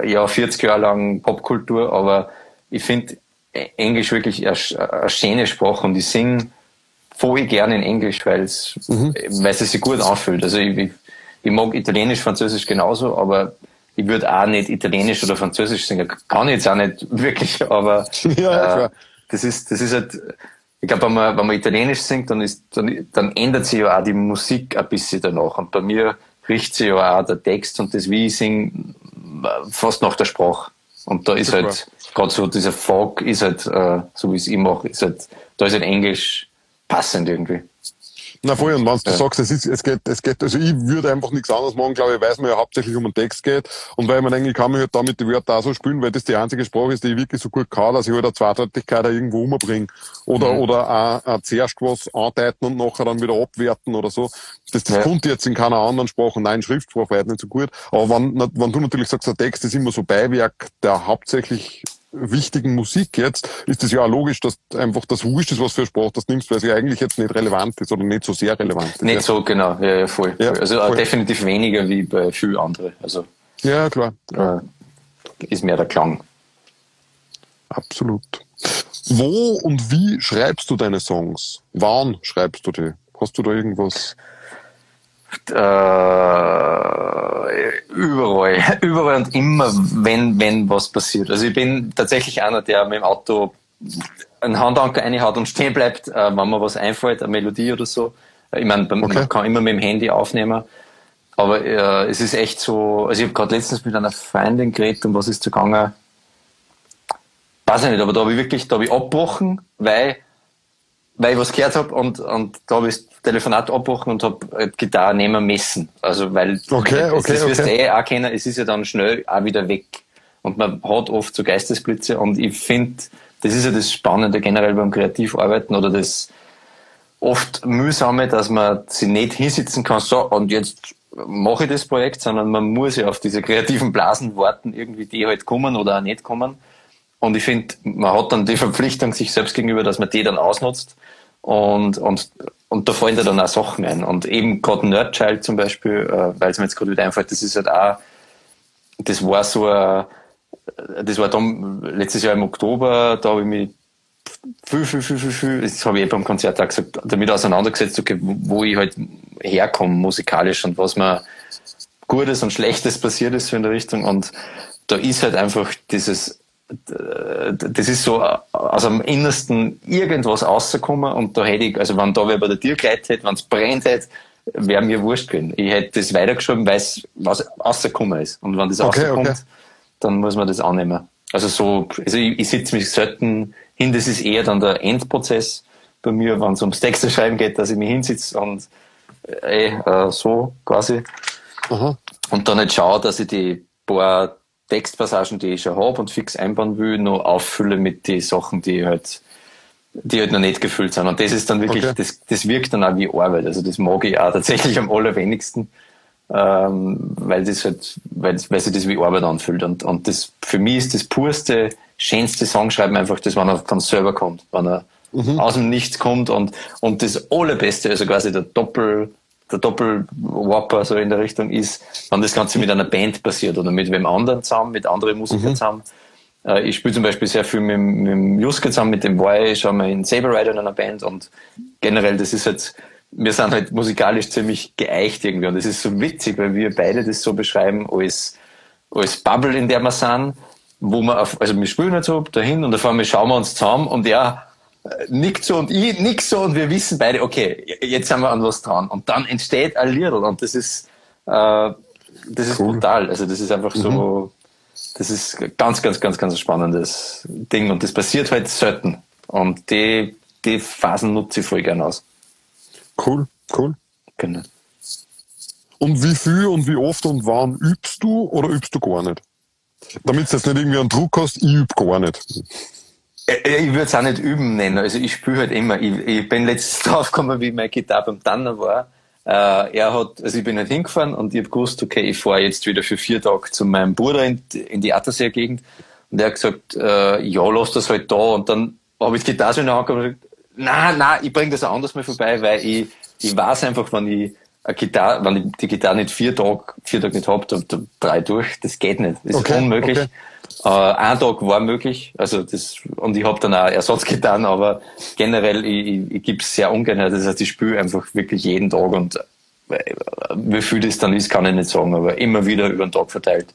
ja 40 Jahre lang Popkultur, aber ich finde Englisch wirklich eine, sch- eine schöne Sprache und ich singe voll gerne in Englisch, weil es, weil es sich gut anfühlt. Also ich, ich, ich mag Italienisch, Französisch genauso, aber ich würde auch nicht Italienisch oder Französisch singen. Kann ich jetzt auch nicht wirklich, aber Ja, äh, das ist, das ist halt, ich glaube, wenn man, wenn man Italienisch singt, dann ist, dann, dann ändert sich ja auch die Musik ein bisschen danach. Und bei mir riecht sich ja auch der Text und das, wie ich singe, fast nach der Sprache. Und da ist Super. halt, gerade so dieser Folk ist halt, äh, so wie es ich mache, ist halt, da ist halt Englisch passend irgendwie. Na voll, und wenn du ja. sagst, es, ist, es, geht, es geht, also ich würde einfach nichts anderes machen, glaube ich, weil es mir ja hauptsächlich um den Text geht und weil man eigentlich kann man halt damit die Wörter auch so spielen, weil das die einzige Sprache ist, die ich wirklich so gut kann, dass ich halt eine Zweideutigkeit irgendwo umbringe. Oder, mhm. oder auch, auch zuerst was andeuten und nachher dann wieder abwerten oder so. Das, das ja. kommt jetzt in keiner anderen Sprache, nein, Schriftsprache war nicht so gut. Aber wenn, wenn du natürlich sagst, der Text ist immer so Beiwerk, der hauptsächlich wichtigen Musik jetzt, ist es ja auch logisch, dass einfach das wurscht ist, was für Sprache das nimmst, weil sie eigentlich jetzt nicht relevant ist oder nicht so sehr relevant ist. Nicht ja. so, genau, ja, ja voll. Ja, Also voll. definitiv weniger wie bei vielen anderen. Also, ja, klar. Äh, ist mehr der Klang. Absolut. Wo und wie schreibst du deine Songs? Wann schreibst du die? Hast du da irgendwas? Äh, überall, überall und immer, wenn, wenn was passiert. Also ich bin tatsächlich einer, der mit dem Auto einen Handanker reinhaut und stehen bleibt, äh, wenn mir was einfällt, eine Melodie oder so. Ich meine, okay. man kann immer mit dem Handy aufnehmen. Aber äh, es ist echt so, also ich habe gerade letztens mit einer Freundin geredet und was ist zugange? Weiß ich nicht, aber da habe ich wirklich, da habe ich abgebrochen, weil, weil ich was gehört habe und, und da habe ich das Telefonat abgebrochen und habe Gitarre nehmen messen. Also weil okay, okay, das wirst okay. du eh auch kennen, es ist ja dann schnell auch wieder weg. Und man hat oft so Geistesblitze und ich finde, das ist ja das Spannende generell beim Kreativarbeiten oder das oft mühsame, dass man sich nicht hinsitzen kann, so und jetzt mache ich das Projekt, sondern man muss ja auf diese kreativen Blasen warten, irgendwie die halt kommen oder auch nicht kommen. Und ich finde, man hat dann die Verpflichtung sich selbst gegenüber, dass man die dann ausnutzt. Und, und, und da fallen da dann auch Sachen ein. Und eben gerade Nerdchild zum Beispiel, äh, weil es mir jetzt gerade wieder einfällt, das ist halt auch, das war so ein, das war dann letztes Jahr im Oktober, da habe ich mich viel, viel, viel, viel, viel, das habe ich eh beim Konzert auch gesagt, damit auseinandergesetzt, okay, wo ich halt herkomme musikalisch und was mir Gutes und Schlechtes passiert ist so in der Richtung. Und da ist halt einfach dieses, das ist so aus dem Innersten irgendwas rausgekommen und da hätte ich, also wenn da wer bei der Tür geleitet hätte, wenn es brennt hätte, wäre mir wurscht gewesen. Ich hätte das weitergeschrieben, weil es was rausgekommen ist. Und wenn das okay, rauskommt, okay. dann muss man das annehmen. Also so, also ich, ich sitze mich selten hin, das ist eher dann der Endprozess bei mir, wenn es ums Texte schreiben geht, dass ich mich hinsitze und äh, äh, so quasi. Aha. Und dann nicht schaue, dass ich die paar Textpassagen, die ich schon habe und fix einbauen will, noch auffülle mit den Sachen, die halt, die halt noch nicht gefüllt sind. Und das ist dann wirklich, okay. das, das wirkt dann auch wie Arbeit. Also das mag ich auch tatsächlich am allerwenigsten, ähm, weil das halt, weil, weil sich das wie Arbeit anfühlt. Und, und das, für mich ist das purste, schönste Songschreiben einfach das, wenn er von selber kommt, wenn er mhm. aus dem Nichts kommt und, und das allerbeste, also quasi der Doppel, der Doppelwapper so in der Richtung ist, wenn das Ganze mit einer Band passiert oder mit wem anderen zusammen, mit anderen Musikern mhm. zusammen. Äh, ich spiele zum Beispiel sehr viel mit, mit dem Juske zusammen, mit dem Boy, schauen wir in Saber Rider in einer Band und generell, das ist jetzt, wir sind halt musikalisch ziemlich geeicht irgendwie und das ist so witzig, weil wir beide das so beschreiben als, als Bubble, in der wir sind, wo wir auf, also wir spielen halt so dahin und auf einmal schauen wir uns zusammen und ja, so und ich nick so und wir wissen beide, okay, jetzt sind wir an was dran. Und dann entsteht ein Lied und das ist, äh, das ist cool. brutal. Also das ist einfach mhm. so, das ist ganz, ganz, ganz, ganz spannendes Ding und das passiert halt selten. Und die, die Phasen nutze ich voll gern aus. Cool, cool. Genau. Und wie viel und wie oft und wann übst du oder übst du gar nicht? Damit du jetzt nicht irgendwie einen Druck hast, ich übe gar nicht. Äh, äh, ich würde es auch nicht üben nennen. Also ich spiele halt immer. Ich, ich bin letztens draufgekommen, wie meine Gitarre beim Tanner war. Äh, er hat, also ich bin halt hingefahren und ich habe gewusst, okay, ich fahre jetzt wieder für vier Tage zu meinem Bruder in, in die Attersee-Gegend. Und er hat gesagt, äh, ja, lass das halt da. Und dann habe ich die Gitarre so der Hand und gesagt, nein, nein, ich bringe das auch anders mal vorbei, weil ich, ich weiß einfach, wenn ich eine Gitarre, wenn ich die Gitarre nicht vier Tage, vier Tage nicht habe, dann, drei durch. Das geht nicht. Das okay, ist unmöglich. Okay. Äh, ein Tag war möglich, also das, und ich habe dann auch Ersatz getan, aber generell, ich, ich, ich gebe es sehr ungern. Das heißt, ich spüre einfach wirklich jeden Tag und äh, wie viel das dann ist, kann ich nicht sagen, aber immer wieder über den Tag verteilt.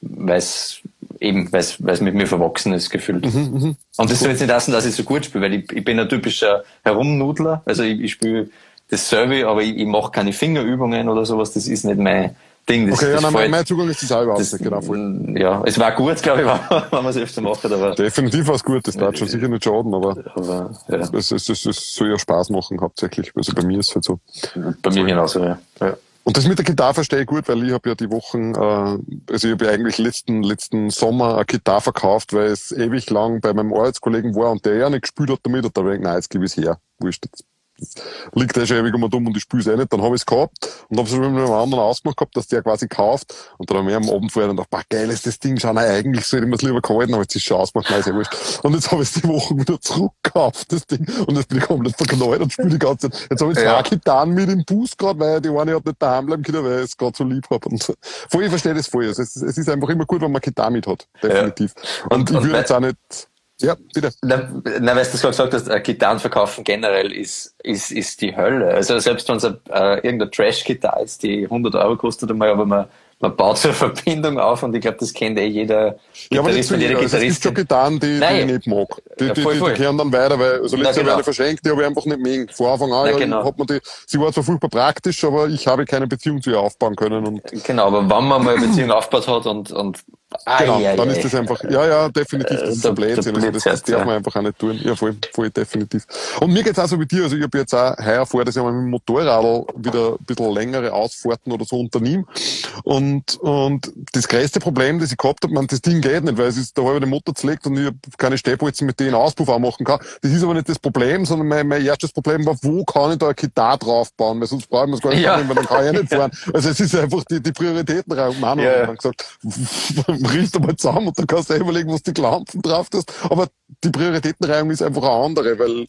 Weil es eben, weil es mit mir verwachsen ist, gefühlt. Mhm, mh. Und das soll jetzt nicht heißen, dass ich so gut spiele, weil ich, ich bin ein typischer Herumnudler. Also ich, ich spiele das dasselbe, aber ich, ich mache keine Fingerübungen oder sowas. Das ist nicht mein, Ding. Das, Okay, ja, das nein, mein, Zugang ist überhaupt das, genau, voll. Ja, es war gut, glaube ich, wenn wenn man es öfter macht, aber, Definitiv was Gutes, das darf schon sicher nicht schaden, aber aber ja, es, es, es, es soll ja Spaß machen hauptsächlich. Also bei mir ist es halt so. bei mir genauso, ja. ja. Und das mit der Gitarre verstehe ich gut, weil ich habe ja die Wochen, äh, also ich habe ja eigentlich letzten, letzten Sommer eine Gitarre verkauft, weil es ewig lang bei meinem Arbeitskollegen war und der ja nicht gespielt hat damit und da habe ich gedacht, nein, jetzt gebe ich es her. Wurscht, jetzt liegt eh schon ewig um und um und ich spiele es eh nicht. Dann habe ich es gehabt und habe es mit einem anderen ausgemacht gehabt, dass der quasi kauft. Und dann habe ich am Abend vorher dann gedacht, boah, geil ist das Ding schon. Nein, eigentlich sollte ich mir es lieber gehalten, aber jetzt ist es schon ausgemacht, nein, ist eh wurscht. Und jetzt habe ich es die Woche wieder zurückgekauft, das Ding. Und jetzt bin ich komplett verknallt und spiele die ganze Zeit. Jetzt habe ich zwei Ja. Gitarren mit im Bus gerade, weil die eine hat nicht daheim bleiben können, weil ich es gerade so lieb habe. Und voll, ich verstehe das voll. Also es, es ist einfach immer gut, wenn man Gitarre mit hat. Definitiv. Und, Und- ich würde jetzt auch nicht, ja, bitte. Na, na, weil du das gerade gesagt hast, äh, Gitarren verkaufen generell ist, ist, ist die Hölle. Also selbst wenn es äh, irgendeine Trash-Gitarre ist, die 100 Euro kostet einmal, aber man, man baut so eine Verbindung auf und ich glaube, das kennt eh jeder Ja, aber nicht Gitarrist und jede jeder. Also es gibt schon. Gitarren, die, die ich nicht mag. Die, die, voll, die, voll. die kehren dann weiter, weil, also letztes Jahr genau. ich verschenkt, die habe ich einfach nicht mögen. Von Anfang an, Na, ja, genau. hat man die, sie war zwar furchtbar praktisch, aber ich habe keine Beziehung zu ihr aufbauen können und Genau, aber wenn man mal eine Beziehung aufgebaut hat und, und Genau, Ai, ai, dann ai. ist das einfach, ja, ja, definitiv, das Äh, ist ein Blödsinn. Also das, das darf ja. man einfach auch nicht tun. Ja, voll, voll, definitiv. Und mir geht's auch so wie dir, also ich habe jetzt auch heuer vor, dass ich mal mit dem Motorrad wieder ein bisschen längere Ausfahrten oder so unternehme. Und, und das größte Problem, das ich gehabt habe, man, das Ding geht nicht, weil es ist der halbe Motor zerlegt und ich hab keine Stehbolzen, mit denen Auspuff auch machen kann. Das ist aber nicht das Problem, sondern mein, mein erstes Problem war, wo kann ich da eine Gitarre draufbauen, weil sonst brauche ich mir das gar nicht Ja. annehmen, weil dann kann ich ja nicht fahren. Also es ist einfach die, die Prioritätenraum. Manu Ja. hat dann gesagt, riech mal zusammen und dann kannst du überlegen, was die Lampen drauf tust. Aber die Prioritätenreihung ist einfach eine andere, weil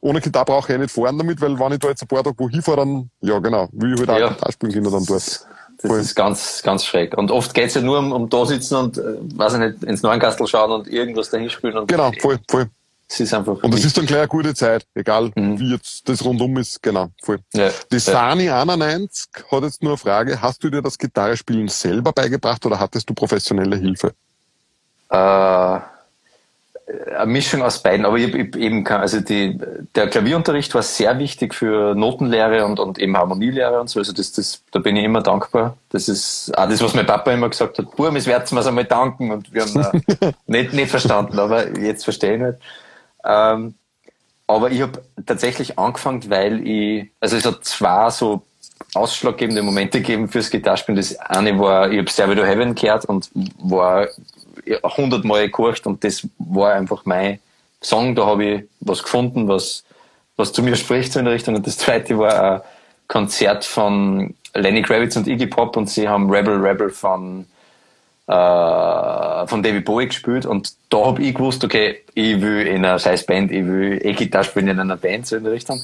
ohne Gitarre brauche ich eh nicht fahren damit, weil wenn ich da jetzt ein paar Tage wo hinfahre, dann, ja genau, will ich halt auch Ja. Gitarre spielen können dann dort. Das, Voll. ist ganz, ganz schräg. Und oft geht's ja nur um, um da sitzen und, äh, weiß ich nicht, ins Neuenkastel schauen und irgendwas dahin spielen. Und Genau, voll, voll. Es ist einfach. Und das ist dann gleich eine gute Zeit, egal Mhm. wie jetzt das rundum ist, genau, voll. ja, Die ja. Sani 91 hat jetzt nur eine Frage, hast du dir das Gitarrespielen selber beigebracht oder hattest du professionelle Hilfe? äh, eine Mischung aus beiden, aber ich, ich eben kann, also die, der Klavierunterricht war sehr wichtig für Notenlehre und, und eben Harmonielehre und so, also das, das, da bin ich immer dankbar. Das ist auch das, was mein Papa immer gesagt hat, Burm, es werden wir einmal danken und wir haben äh, nicht, nicht verstanden, aber jetzt verstehe ich nicht. Ähm, aber ich habe tatsächlich angefangen, weil ich, also es hat zwei so ausschlaggebende Momente gegeben fürs Gitarrespielen. Das eine war, ich habe Stairway to Heaven gehört und war hundertmal gekocht und das war einfach mein Song. Da habe ich was gefunden, was, was zu mir spricht so in der Richtung. Und das zweite war ein Konzert von Lenny Kravitz und Iggy Pop und sie haben Rebel Rebel von äh, von David Bowie gespielt und da habe ich gewusst, okay, ich will in einer scheiß Band, ich will E-Gitarre spielen in einer Band, so in der Richtung.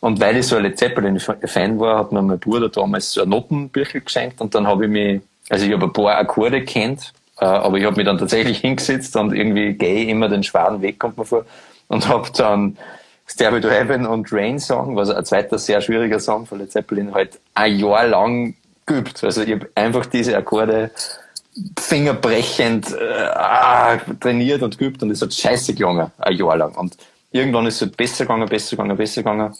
Und weil ich so ein Led Zeppelin-Fan war, hat mir mein Bruder damals so ein Notenbüchel geschenkt und dann habe ich mich, also ich habe ein paar Akkorde kennt, äh, aber ich habe mich dann tatsächlich hingesetzt und irgendwie gehe immer den schweren Weg, kommt mir vor, und habe dann Stairway to Heaven und Rain Song, was ein zweiter sehr schwieriger Song von Led Zeppelin, halt ein Jahr lang geübt. Also ich habe einfach diese Akkorde fingerbrechend äh, ah, trainiert und geübt und es hat scheiße gegangen, ein Jahr lang. Und irgendwann ist es halt besser gegangen, besser gegangen, besser gegangen.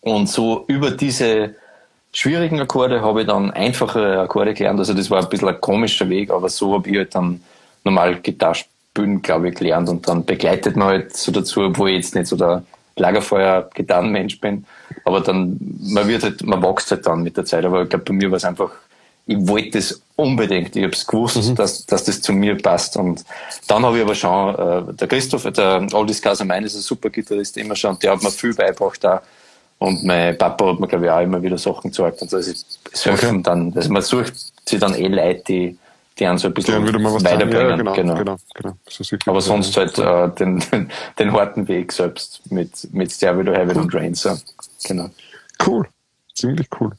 Und so über diese schwierigen Akkorde habe ich dann einfachere Akkorde gelernt. Also das war ein bisschen ein komischer Weg, aber so habe ich halt dann normal Gitarre spielen, glaube ich, gelernt und dann begleitet man halt so dazu, obwohl ich jetzt nicht so der Lagerfeuer-Gitarrenmensch bin. Aber dann, man wird halt, man wächst halt dann mit der Zeit. Aber ich glaube, bei mir war es einfach, ich wollte das unbedingt. Ich habe es gewusst, dass, dass das zu mir passt. Und dann habe ich aber schon, äh, der Christoph, der Aldis Casamein ist ein super Gitarrist immer schon, der hat mir viel beigebracht da. Und mein Papa hat mir, glaube ich, auch immer wieder Sachen gezeigt. Und so. Also es, helfen dann, also man sucht sich dann eh Leute, die, die einen so ein bisschen weiterbringen. Ja, genau, genau. genau, genau. Aber sonst halt äh, den, den, den harten Weg selbst mit, mit to Heaven und Rain. So. Genau. Cool. Ziemlich cool.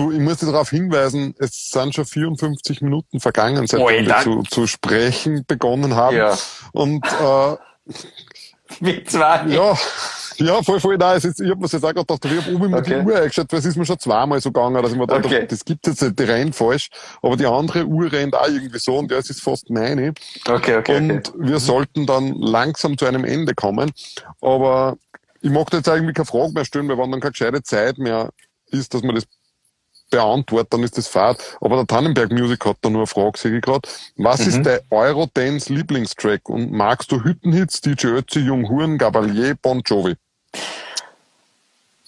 Du, ich muss dir darauf hinweisen, es sind schon 54 Minuten vergangen, seitdem wir Alter. zu, zu sprechen begonnen haben. Ja. Und äh, Wir zwei. ja, ja, voll, voll. Nein, es ist, ich habe mir jetzt auch gerade gedacht, ich habe oben immer Okay. die Uhr eingeschaltet, weil es ist mir schon zweimal so gegangen, dass ich mir gedacht Okay. das gibt jetzt nicht, die rennt falsch. Aber die andere Uhr rennt auch irgendwie so und ja, es ist fast meine. Okay, okay, okay. Und wir sollten dann langsam zu einem Ende kommen. Aber ich mag da jetzt eigentlich keine Frage mehr stellen, weil wenn dann keine gescheite Zeit mehr ist, dass wir das beantworte, dann ist das fad. Aber der Tannenberg Music hat da nur eine Frage, sehe ich gerade. Was mhm. ist der Eurodance Lieblingstrack? Und magst du Hüttenhits, DJ Ötzi, Jung Huren, Gabalier, Bon Jovi?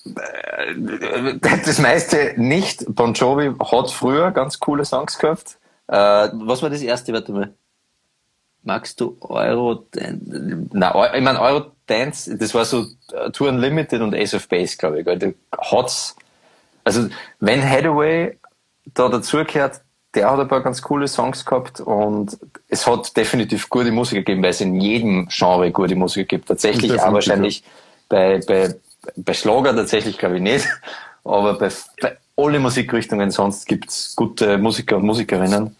Äh, das meiste nicht. Bon Jovi hat früher ganz coole Songs gehabt. Äh, was war das erste? Warte mal. Magst du Euro? Nein, ich meine Euro Dance, das war so äh, Tour Unlimited und Ace of Base, glaube ich. Da hat's, also wenn Hathaway da dazugehört, der hat ein paar ganz coole Songs gehabt und es hat definitiv gute Musik gegeben, weil es in jedem Genre gute Musik gibt. Tatsächlich auch wahrscheinlich bei, bei, bei Schlager tatsächlich glaube ich nicht, aber bei, bei alle Musikrichtungen sonst gibt's gute Musiker und Musikerinnen.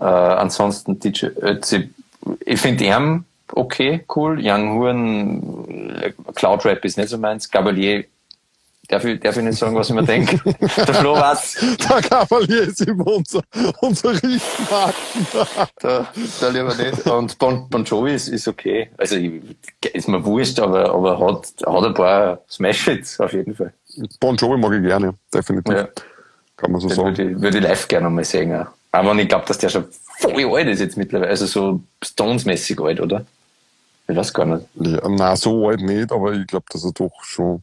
Äh, ansonsten DJ Ötzi, ich finde ihn okay, cool. Young Huren, äh, Cloud Rap ist nicht so meins. Gabalier, darf ich, darf ich nicht sagen, was ich mir denke? Der Flo weiß. Der Gabalier ist immer unser, unser Richtmarken. da, da lieber nicht. Und Bon, bon Jovi ist, ist okay. Also, ist mir wurscht, aber, aber hat, hat ein paar Smash-Hits auf jeden Fall. Bon Jovi mag ich gerne, definitiv. Ja. Kann man so Den sagen. Würde ich, würde ich live gerne mal sehen. Auch. Aber ich glaube, dass der schon voll alt ist jetzt mittlerweile. Also so Stones-mäßig alt, oder? Ich weiß gar nicht. Ja, nein, so alt nicht, aber ich glaube, dass er doch schon,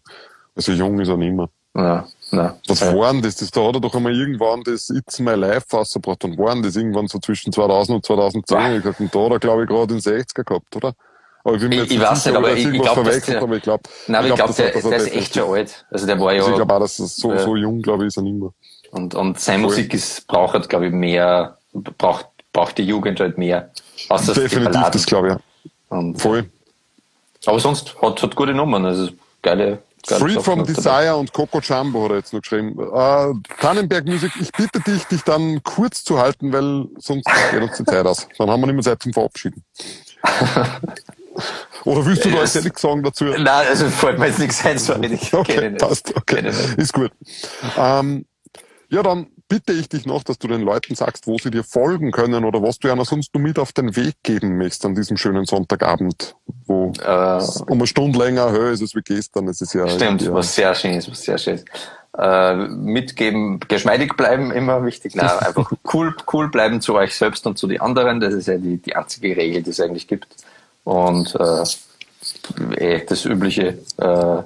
also jung ist er nicht mehr. Ja, nein. Was ja. waren das? das? Da hat er doch einmal irgendwann das It's My Life rausgebracht und waren das irgendwann so zwischen 2000 und 2010. Wow. Ich gesagt, und da hat er, glaube ich, gerade in 60er gehabt, oder? Aber ich, bin mir Ich- ich weiß nicht, aber ich- ich irgendwas glaub, dass verwechselt, der- aber ich glaube, Nein, ich glaube, das der, das der ist echt schon alt. Also der war ja, Also ich glaube auch, dass es so, Ja. so jung, glaube ich, ist er nicht mehr. und, und seine Musik ist, braucht halt, glaube ich, mehr, braucht, braucht die Jugend halt mehr. Außer Definitiv, das glaube ich. ja. Und, Voll. aber sonst hat, hat gute Nummern, also geile Free from. Desire und Coco Jumbo hat er jetzt noch geschrieben. Äh, Tannenberg Musik, ich bitte dich, dich dann kurz zu halten, weil sonst geht uns die Zeit aus. Dann haben wir nicht mehr Zeit zum Verabschieden. Oder willst du da jetzt ehrlich sagen dazu? Nein, also fällt mir jetzt nichts ein, sorry. Ich Okay, passt, okay, ist gut. Ähm, ja, dann bitte ich dich noch, dass du den Leuten sagst, wo sie dir folgen können oder was du einer sonst nur mit auf den Weg geben möchtest an diesem schönen Sonntagabend, wo Äh, es um eine Stunde länger höher ist als wie gestern. Es ist ja Stimmt, ja, was sehr schön ist, was sehr schön ist. Äh, mitgeben, geschmeidig bleiben, immer wichtig. Nein, einfach cool, cool bleiben zu euch selbst und zu den anderen. Das ist ja die, die einzige Regel, die es eigentlich gibt. Und äh, eh, das Übliche. Äh,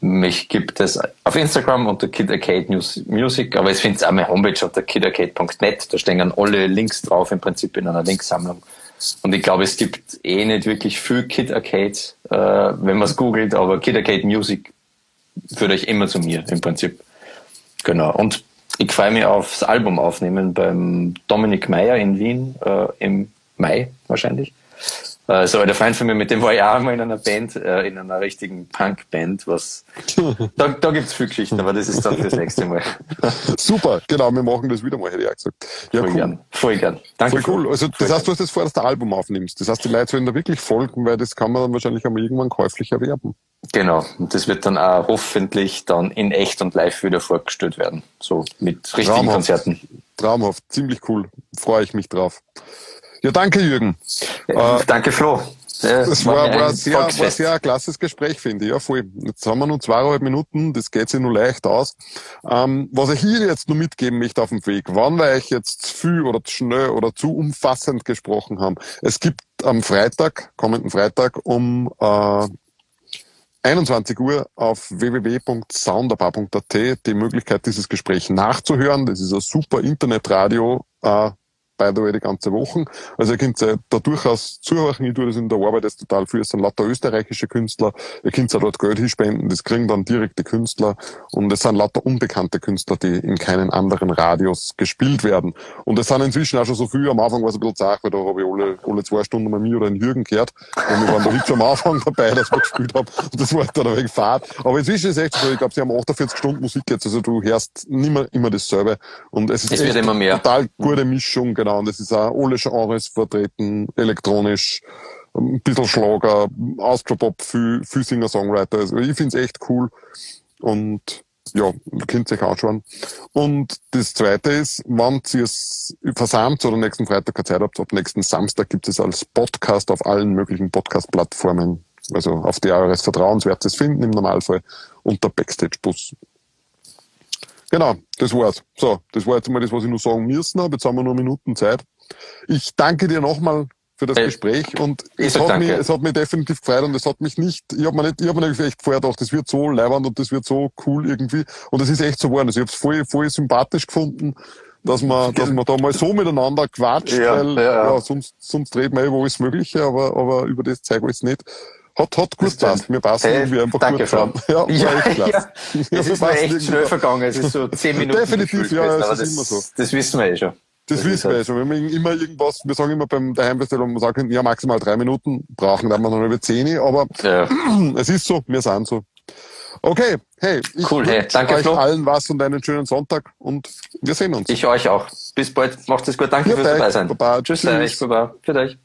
mich gibt es auf Instagram unter Kid Arcade News Music, aber es findet auch meine Homepage unter kidarcade.net. Da stehen dann alle Links drauf, im Prinzip in einer Linksammlung. Und ich glaube, es gibt eh nicht wirklich viel Kid Arcade, äh, wenn man es googelt, aber Kid Arcade Music führt euch immer zu mir, im Prinzip. Genau. Und ich freue mich aufs Album aufnehmen beim Dominik Meyer in Wien äh, im Mai wahrscheinlich. Äh, so ein Freund von mir, mit dem war ich auch einmal in einer Band, äh, in einer richtigen Punk-Band, was da, da gibt's viel Geschichten, aber das ist dann fürs nächste Mal. Super, genau, wir machen das wieder mal, hätte ich auch gesagt. Ja, Voll cool. gern. Voll gern. Danke. Voll cool. Also Voll das heißt, du hast jetzt vor, dass du Album aufnimmst. Das heißt, die Leute sollen da wirklich folgen, weil das kann man dann wahrscheinlich einmal irgendwann käuflich erwerben. Genau. Und das wird dann auch hoffentlich dann in echt und live wieder vorgestellt werden. So mit richtigen Traumhaft. Konzerten. Traumhaft, ziemlich cool. Freue ich mich drauf. Ja, danke Jürgen. Äh, Danke, Flo. Ja, Das war, war, ein sehr, war sehr ein klasses Gespräch, finde ich. Ja, voll. Jetzt haben wir nur zweieinhalb Minuten, das geht sich nur leicht aus. Ähm, was ich hier jetzt nur mitgeben möchte auf dem Weg, wann wir euch jetzt zu viel oder zu schnell oder zu umfassend gesprochen haben. Es gibt am Freitag, kommenden Freitag um äh, 21 Uhr auf www.sounderbar.at die Möglichkeit, dieses Gespräch nachzuhören. Das ist ein super Internetradio, äh, by the way, die ganze Woche. Also ihr könnt äh, da durchaus zuhören. Ich tue das in der Arbeit jetzt total viel. Es sind lauter österreichische Künstler. Ihr könnt auch dort Geld hinspenden. Das kriegen dann direkt die Künstler. Und es sind lauter unbekannte Künstler, die in keinen anderen Radios gespielt werden. Und es sind inzwischen auch schon so viel. Am Anfang war es ein bisschen zart, weil da habe ich alle, alle zwei Stunden mal mir oder einen Jürgen gehört. Und wir waren da hübsch am Anfang dabei, dass wir gespielt haben. Und das war dann ein wenig fad. Aber inzwischen ist es echt so, ich glaube, sie haben 48 Stunden Musik jetzt. Also du hörst nimmer immer dasselbe. Und es ist Es wird immer mehr. total gute Mischung, genau. Und es ist auch alle Genres vertreten, elektronisch, ein bisschen Schlager, Austropop, viel, viel Singer-Songwriter. Also ich find's echt cool. Und ja, könnt ihr euch anschauen. Und das zweite ist, wenn ihr es versammelt oder nächsten Freitag keine Zeit habt, ab nächsten Samstag gibt es als Podcast auf allen möglichen Podcast-Plattformen. Also auf die eures Vertrauens werdet ihr es finden im Normalfall unter Backstage Bus. Genau, das war's. So, das war jetzt mal das, was ich nur sagen müssen habe. Jetzt haben wir nur Minuten Zeit. Ich danke dir nochmal für das Hey, Gespräch und ich es hat, danke. mich, es hat mich definitiv gefreut und es hat mich nicht, ich habe mir nicht, ich habe mir nicht echt vorher gedacht, das wird so leibend und das wird so cool irgendwie und es ist echt so geworden. Also ich habe es voll, voll sympathisch gefunden, dass man, dass man da mal so miteinander quatscht, Ja, weil ja, ja. sonst, sonst reden wir über alles Mögliche, aber, aber über das Zeug alles nicht. Hat, hat gut passt. Wir passen Hey, irgendwie einfach danke, gut zusammen. Ja, Ja, ja. Ja, Es ist mir echt schnell vergangen. Es ist so zehn Minuten. Definitiv, ja, es ist das, immer so. Das wissen wir eh schon. Das, Das wissen wir ja halt- schon. Wenn wir immer irgendwas, wir sagen immer beim Daheimbestellung, wir sagen, ja, maximal drei Minuten brauchen, dann wir noch über zehn, aber Ja. es ist so, wir sind so. Okay, hey, ich Cool, hey, danke, euch Flo. allen was und einen schönen Sonntag und wir sehen uns. Ich euch auch. Bis bald. Macht es gut. Danke Viert fürs dabei sein. Baba. Tschüss, Tschüss. euch. Baba. Für euch.